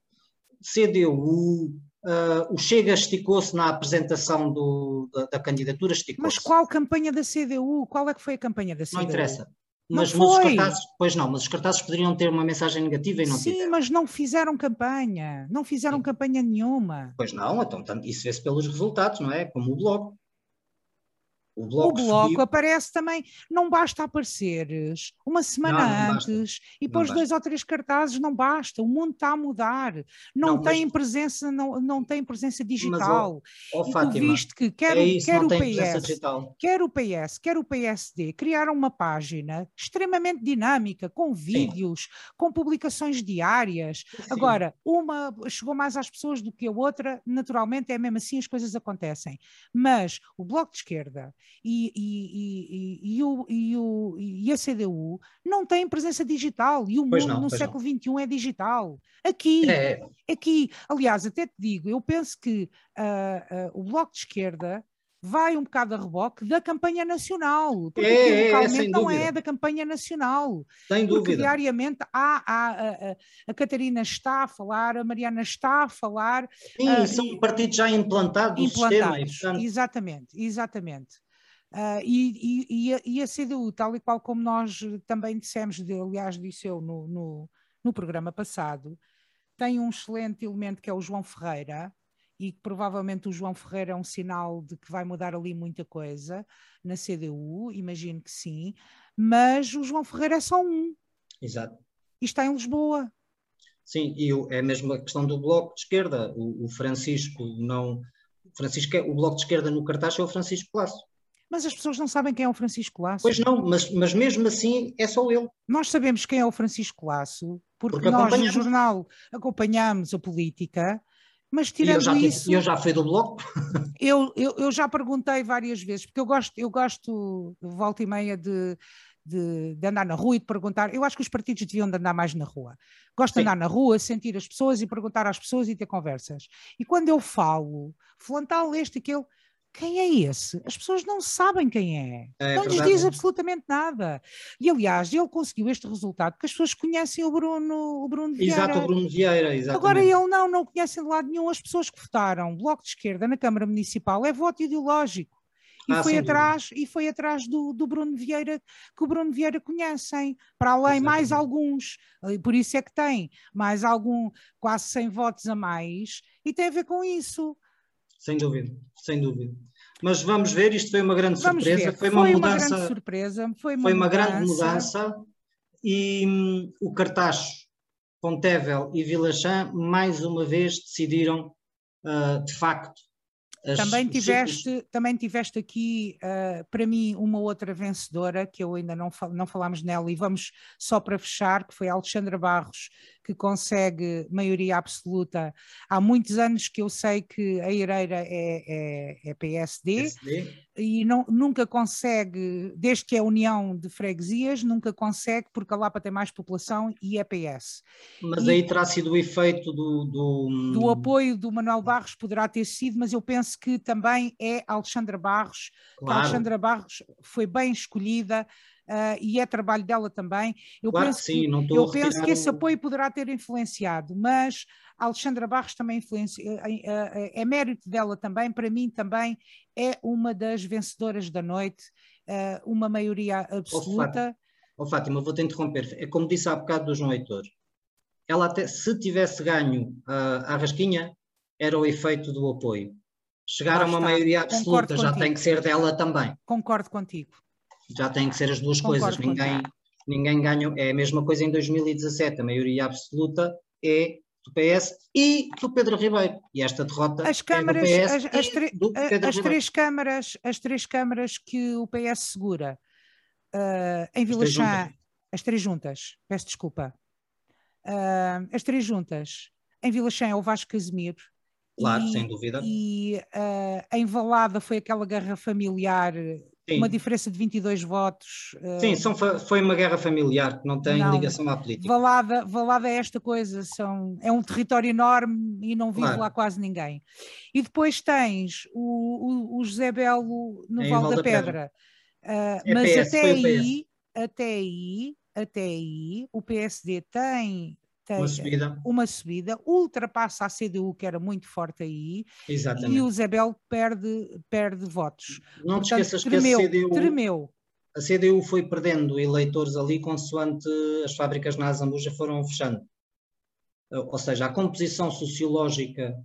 CDU, uh, ah, o Chega esticou-se na apresentação do, da, da, candidatura, esticou-se. Mas qual campanha da CDU? Qual é que foi a campanha da CDU? Não interessa. Mas, não foi. Cartazes, pois não, mas os cartazes poderiam ter uma mensagem negativa e não Sim, tiveram. mas não fizeram campanha, não fizeram Sim. campanha nenhuma. Pois não, então isso vê-se pelos resultados, não é? Como o Bloco. O bloco, o bloco aparece também, não basta apareceres uma semana não, não antes e pôs dois ou três cartazes, não basta, o mundo está a mudar, não, não tem mas... presença, não, não tem presença digital. Mas, oh, oh, Fátima, tu viste que quer, é isso, quer o PS, quer o PS, quer o PSD, criaram uma página extremamente dinâmica, com vídeos, Sim. com publicações diárias. Sim. Agora, uma chegou mais às pessoas do que a outra, naturalmente é mesmo assim as coisas acontecem. Mas o Bloco de Esquerda e, e, e, e, o, e, o, e a CDU não têm presença digital e o pois mundo não, no século XXI é digital. Aqui, é. aqui, aliás, até te digo, eu penso que uh, uh, o Bloco de Esquerda vai um bocado a reboque da campanha nacional, porque é, localmente é, não é da campanha nacional. Sem porque dúvida. diariamente há, há a, a, Catarina está a falar, a Mariana está a falar. Sim, uh, são partidos já implantados, implantados no sistema. Exatamente, exatamente. Uh, e, e, a, e, a, CDU, tal e qual como nós também dissemos, de, aliás, disse eu no, no, no, programa passado, tem um excelente elemento que é o João Ferreira, e que provavelmente o João Ferreira é um sinal de que vai mudar ali muita coisa na CDU, imagino que sim, mas o João Ferreira é só um. Exato. E está em Lisboa. Sim, e é mesmo a questão do Bloco de Esquerda. O, o Francisco não. Francisco é, o Bloco de Esquerda no cartaz é o Francisco Lasso. Mas as pessoas não sabem quem é o Francisco Lasso. Pois não, mas, mas mesmo assim é só ele. Nós sabemos quem é o Francisco Lasso, porque, porque nós no jornal acompanhamos a política, mas tirando eu já, isso. Eu já fui do bloco. eu, eu, eu já perguntei várias vezes, porque eu gosto, eu gosto volta e meia de, de, de, andar na rua e de perguntar. Eu acho que os partidos deviam de andar mais na rua. Gosto Sim. de andar na rua, sentir as pessoas e perguntar às pessoas e ter conversas. E quando eu falo, fulano tal, este, aquele, quem é esse? As pessoas não sabem quem é. é não lhes diz absolutamente nada. E aliás, ele conseguiu este resultado porque as pessoas conhecem o Bruno, o Bruno Vieira. Exato, o Bruno Vieira, exatamente. Agora ele não, não conhecem de lado nenhum. As pessoas que votaram Bloco de Esquerda na Câmara Municipal é voto ideológico. E, ah, foi atrás, e foi atrás do, do Bruno Vieira, que o Bruno Vieira conhecem, para além Exatamente. mais alguns, por isso é que tem mais algum, quase 100 votos a mais, e tem a ver com isso sem dúvida, sem dúvida. Mas vamos ver, isto foi uma grande vamos surpresa, foi uma foi mudança. Uma grande surpresa, foi uma, foi uma mudança. grande mudança e hum, o Cartaz, Pontevel e Vilachã mais uma vez decidiram uh, de facto as, também, tiveste, também tiveste aqui, uh, para mim, uma outra vencedora, que eu ainda não, fal não falámos nela, e vamos só para fechar, que foi a Alexandra Barros, que consegue maioria absoluta. Há muitos anos que eu sei que a Ireira é, é, é PSD, PSD, e não, nunca consegue, desde que é União de Freguesias, nunca consegue, porque a Lapa tem mais população e é PS. Mas e, aí terá sido o efeito do, do... Do apoio do Manuel Barros, poderá ter sido, mas eu penso que também é Alexandra Barros, claro. Alexandra Barros foi bem escolhida, uh, e é trabalho dela também. Eu claro penso, que, sim, que eu penso que esse apoio poderá ter influenciado, mas a Alexandra Barros também influencia, é, é mérito dela também, para mim também é uma das vencedoras da noite, uh, uma maioria absoluta. Oh, Fátima, vou-te interromper. É como disse há bocado do João Heitor. Ela até, se tivesse ganho uh, a rasquinha, era o efeito do apoio. chegar a uma maioria absoluta já tem que ser dela também. Concordo contigo. Já tem que ser as duas Concordo coisas. Ninguém, ninguém ganha. É a mesma coisa em 2017. A maioria absoluta é do PS e do Pedro Ribeiro. E esta derrota as câmaras, é do PS as, as, do Pedro as três câmaras, as três câmaras que o PS segura uh, em Vila Chã, as três juntas, peço desculpa, uh, as três juntas em Vila Chã é o Vasco Casimiro. Claro, e, sem dúvida. E uh, em Valada foi aquela guerra familiar Sim. uma diferença de 22 votos. Sim, são, foi uma guerra familiar que não tem não, ligação à política. Valada, Valada é esta coisa, são, é um território enorme e não vive claro. lá quase ninguém. E depois tens o, o, o José Belo no Val da, da Pedra. Pedra. Uh, é mas PS, até aí, até aí, até aí, o PSD tem tem uma subida. uma subida, ultrapassa a CDU, que era muito forte aí, Exatamente. e o Isabel perde, perde votos. Não Portanto, te esqueças tremeu, que a CDU, tremeu. a CDU foi perdendo eleitores ali consoante as fábricas na Azambuja foram fechando. Ou seja, a composição sociológica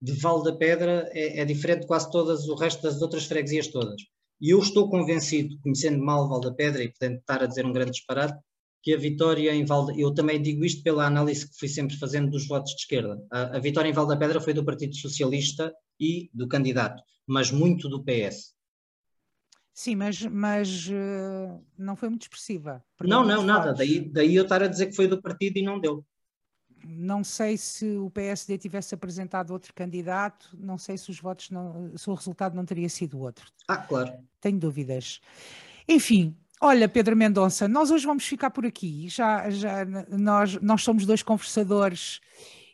de Val da Pedra é, é diferente de quase todas o resto das outras freguesias todas. E eu estou convencido, conhecendo mal Val da Pedra e podendo estar a dizer um grande disparate, que a vitória em Valde, eu também digo isto pela análise que fui sempre fazendo dos votos de esquerda. A, a vitória em Valda Pedra foi do Partido Socialista e do candidato, mas muito do PS. Sim, mas, mas uh, não foi muito expressiva. Não, não, nada. Daí, daí eu estar a dizer que foi do partido e não deu. Não sei se o PSD tivesse apresentado outro candidato, não sei se os votos não, se o resultado não teria sido outro. Ah, claro. Tenho dúvidas. Enfim, Olha, Pedro Mendonça, nós hoje vamos ficar por aqui. Já, já nós, nós somos dois conversadores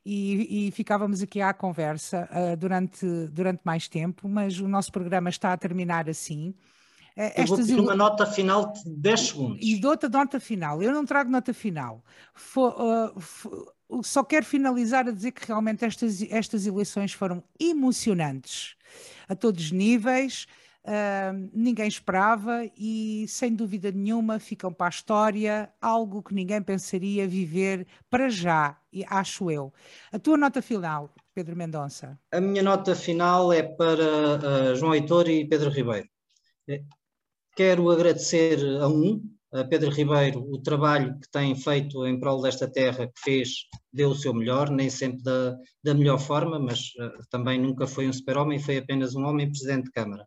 e, e ficávamos aqui à conversa uh, durante, durante mais tempo, mas o nosso programa está a terminar assim. Uh, Eu vou pedir uma nota final de 10 segundos. E dou-te a nota final. Eu não trago nota final. uh, só quero finalizar a dizer que realmente estas, estas eleições foram emocionantes a todos os níveis. Uh, ninguém esperava e, sem dúvida nenhuma, ficam para a história algo que ninguém pensaria viver para já, acho eu. A tua nota final, Pedro Mendonça? A minha nota final é para uh, João Heitor e Pedro Ribeiro. Eh, quero agradecer a um, a Pedro Ribeiro, o trabalho que tem feito em prol desta terra, que fez, deu o seu melhor, nem sempre da, da melhor forma, mas uh, também nunca foi um super-homem, foi apenas um homem presidente de Câmara.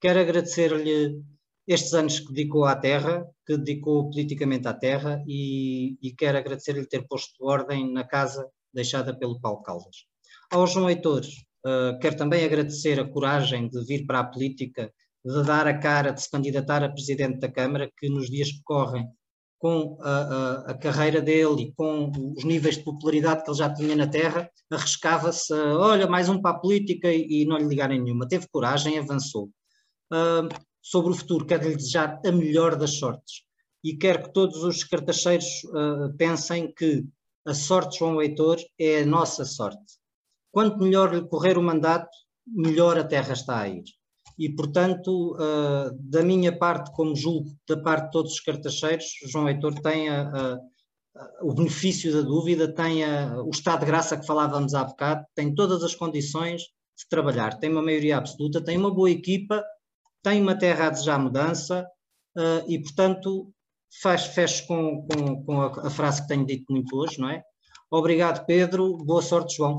Quero agradecer-lhe estes anos que dedicou à terra, que dedicou politicamente à terra e, e quero agradecer-lhe ter posto ordem na casa deixada pelo Paulo Caldas. Ao João Heitor, uh, quero também agradecer a coragem de vir para a política, de dar a cara, de se candidatar a Presidente da Câmara, que nos dias que correm, com a, a, a carreira dele e com os níveis de popularidade que ele já tinha na Terra, arriscava-se, olha, mais um para a política e, e não lhe ligarem nenhuma. Teve coragem, avançou uh, sobre o futuro. Quero lhe desejar a melhor das sortes e quero que todos os cartacheiros uh, pensem que a sorte João Heitor é a nossa sorte. Quanto melhor lhe correr o mandato, melhor a terra está a ir. E, portanto, uh, da minha parte, como julgo da parte de todos os cartacheiros, João Heitor tem a, a, o benefício da dúvida, tem o estado de graça que falávamos há bocado, tem todas as condições de trabalhar, tem uma maioria absoluta, tem uma boa equipa tem uma terra a desejar mudança uh, e, portanto, faz, fecho com, com, com a, a, frase que tenho dito muito hoje, não é? Obrigado, Pedro. Boa sorte, João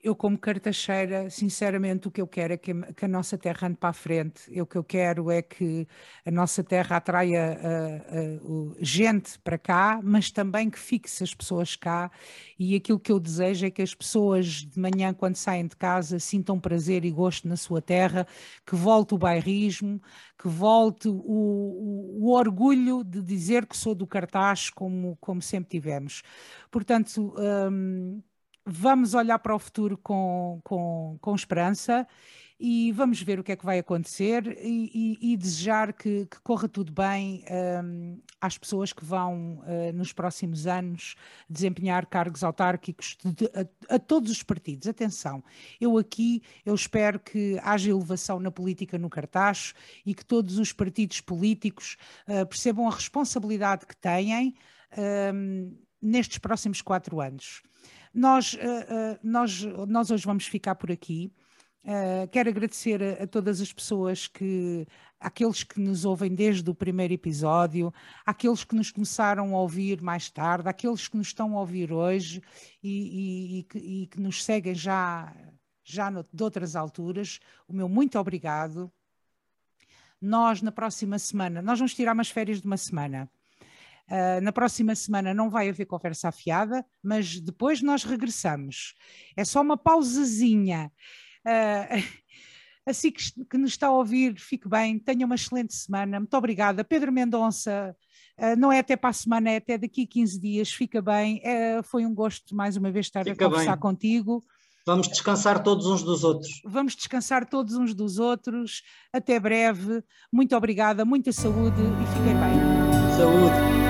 eu, como cartacheira, sinceramente, o que eu quero é que, a nossa terra ande para a frente. Eu, o que eu quero é que a nossa terra atraia uh, gente para cá, mas também que fixe as pessoas cá. E aquilo que eu desejo é que as pessoas de manhã, quando saem de casa, sintam prazer e gosto na sua terra, que volte o bairrismo, que volte o, o, o orgulho de dizer que sou do cartaz, como, como sempre tivemos. Portanto, um, vamos olhar para o futuro com, com, com esperança e vamos ver o que é que vai acontecer e, e, e desejar que, que, corra tudo bem um, às pessoas que vão, uh, nos próximos anos, desempenhar cargos autárquicos de, a, a, todos os partidos. Atenção, eu aqui, eu espero que haja elevação na política no cartaz e que todos os partidos políticos uh, percebam a responsabilidade que têm um, nestes próximos quatro anos. Nós, uh, uh, nós, nós hoje vamos ficar por aqui. Uh, quero agradecer a, a, todas as pessoas que, aqueles que nos ouvem desde o primeiro episódio, aqueles que nos começaram a ouvir mais tarde, aqueles que nos estão a ouvir hoje e, e, e, que, e que, nos seguem já, já no, de outras alturas. O meu muito obrigado. Nós, na próxima semana, nós vamos tirar umas férias de uma semana. Uh, na próxima semana não vai haver conversa afiada, mas depois nós regressamos. É só uma pausazinha. Uh, assim que, que, nos está a ouvir, fique bem, tenha uma excelente semana. Muito obrigada. Pedro Mendonça, uh, não é até para a semana, é até daqui a 15 dias. Fica bem. foi um gosto mais uma vez estar fica a conversar bem. contigo. Vamos descansar todos uns dos outros. Vamos descansar todos uns dos outros. Até breve. Muito obrigada, muita saúde e fiquem bem. Saúde.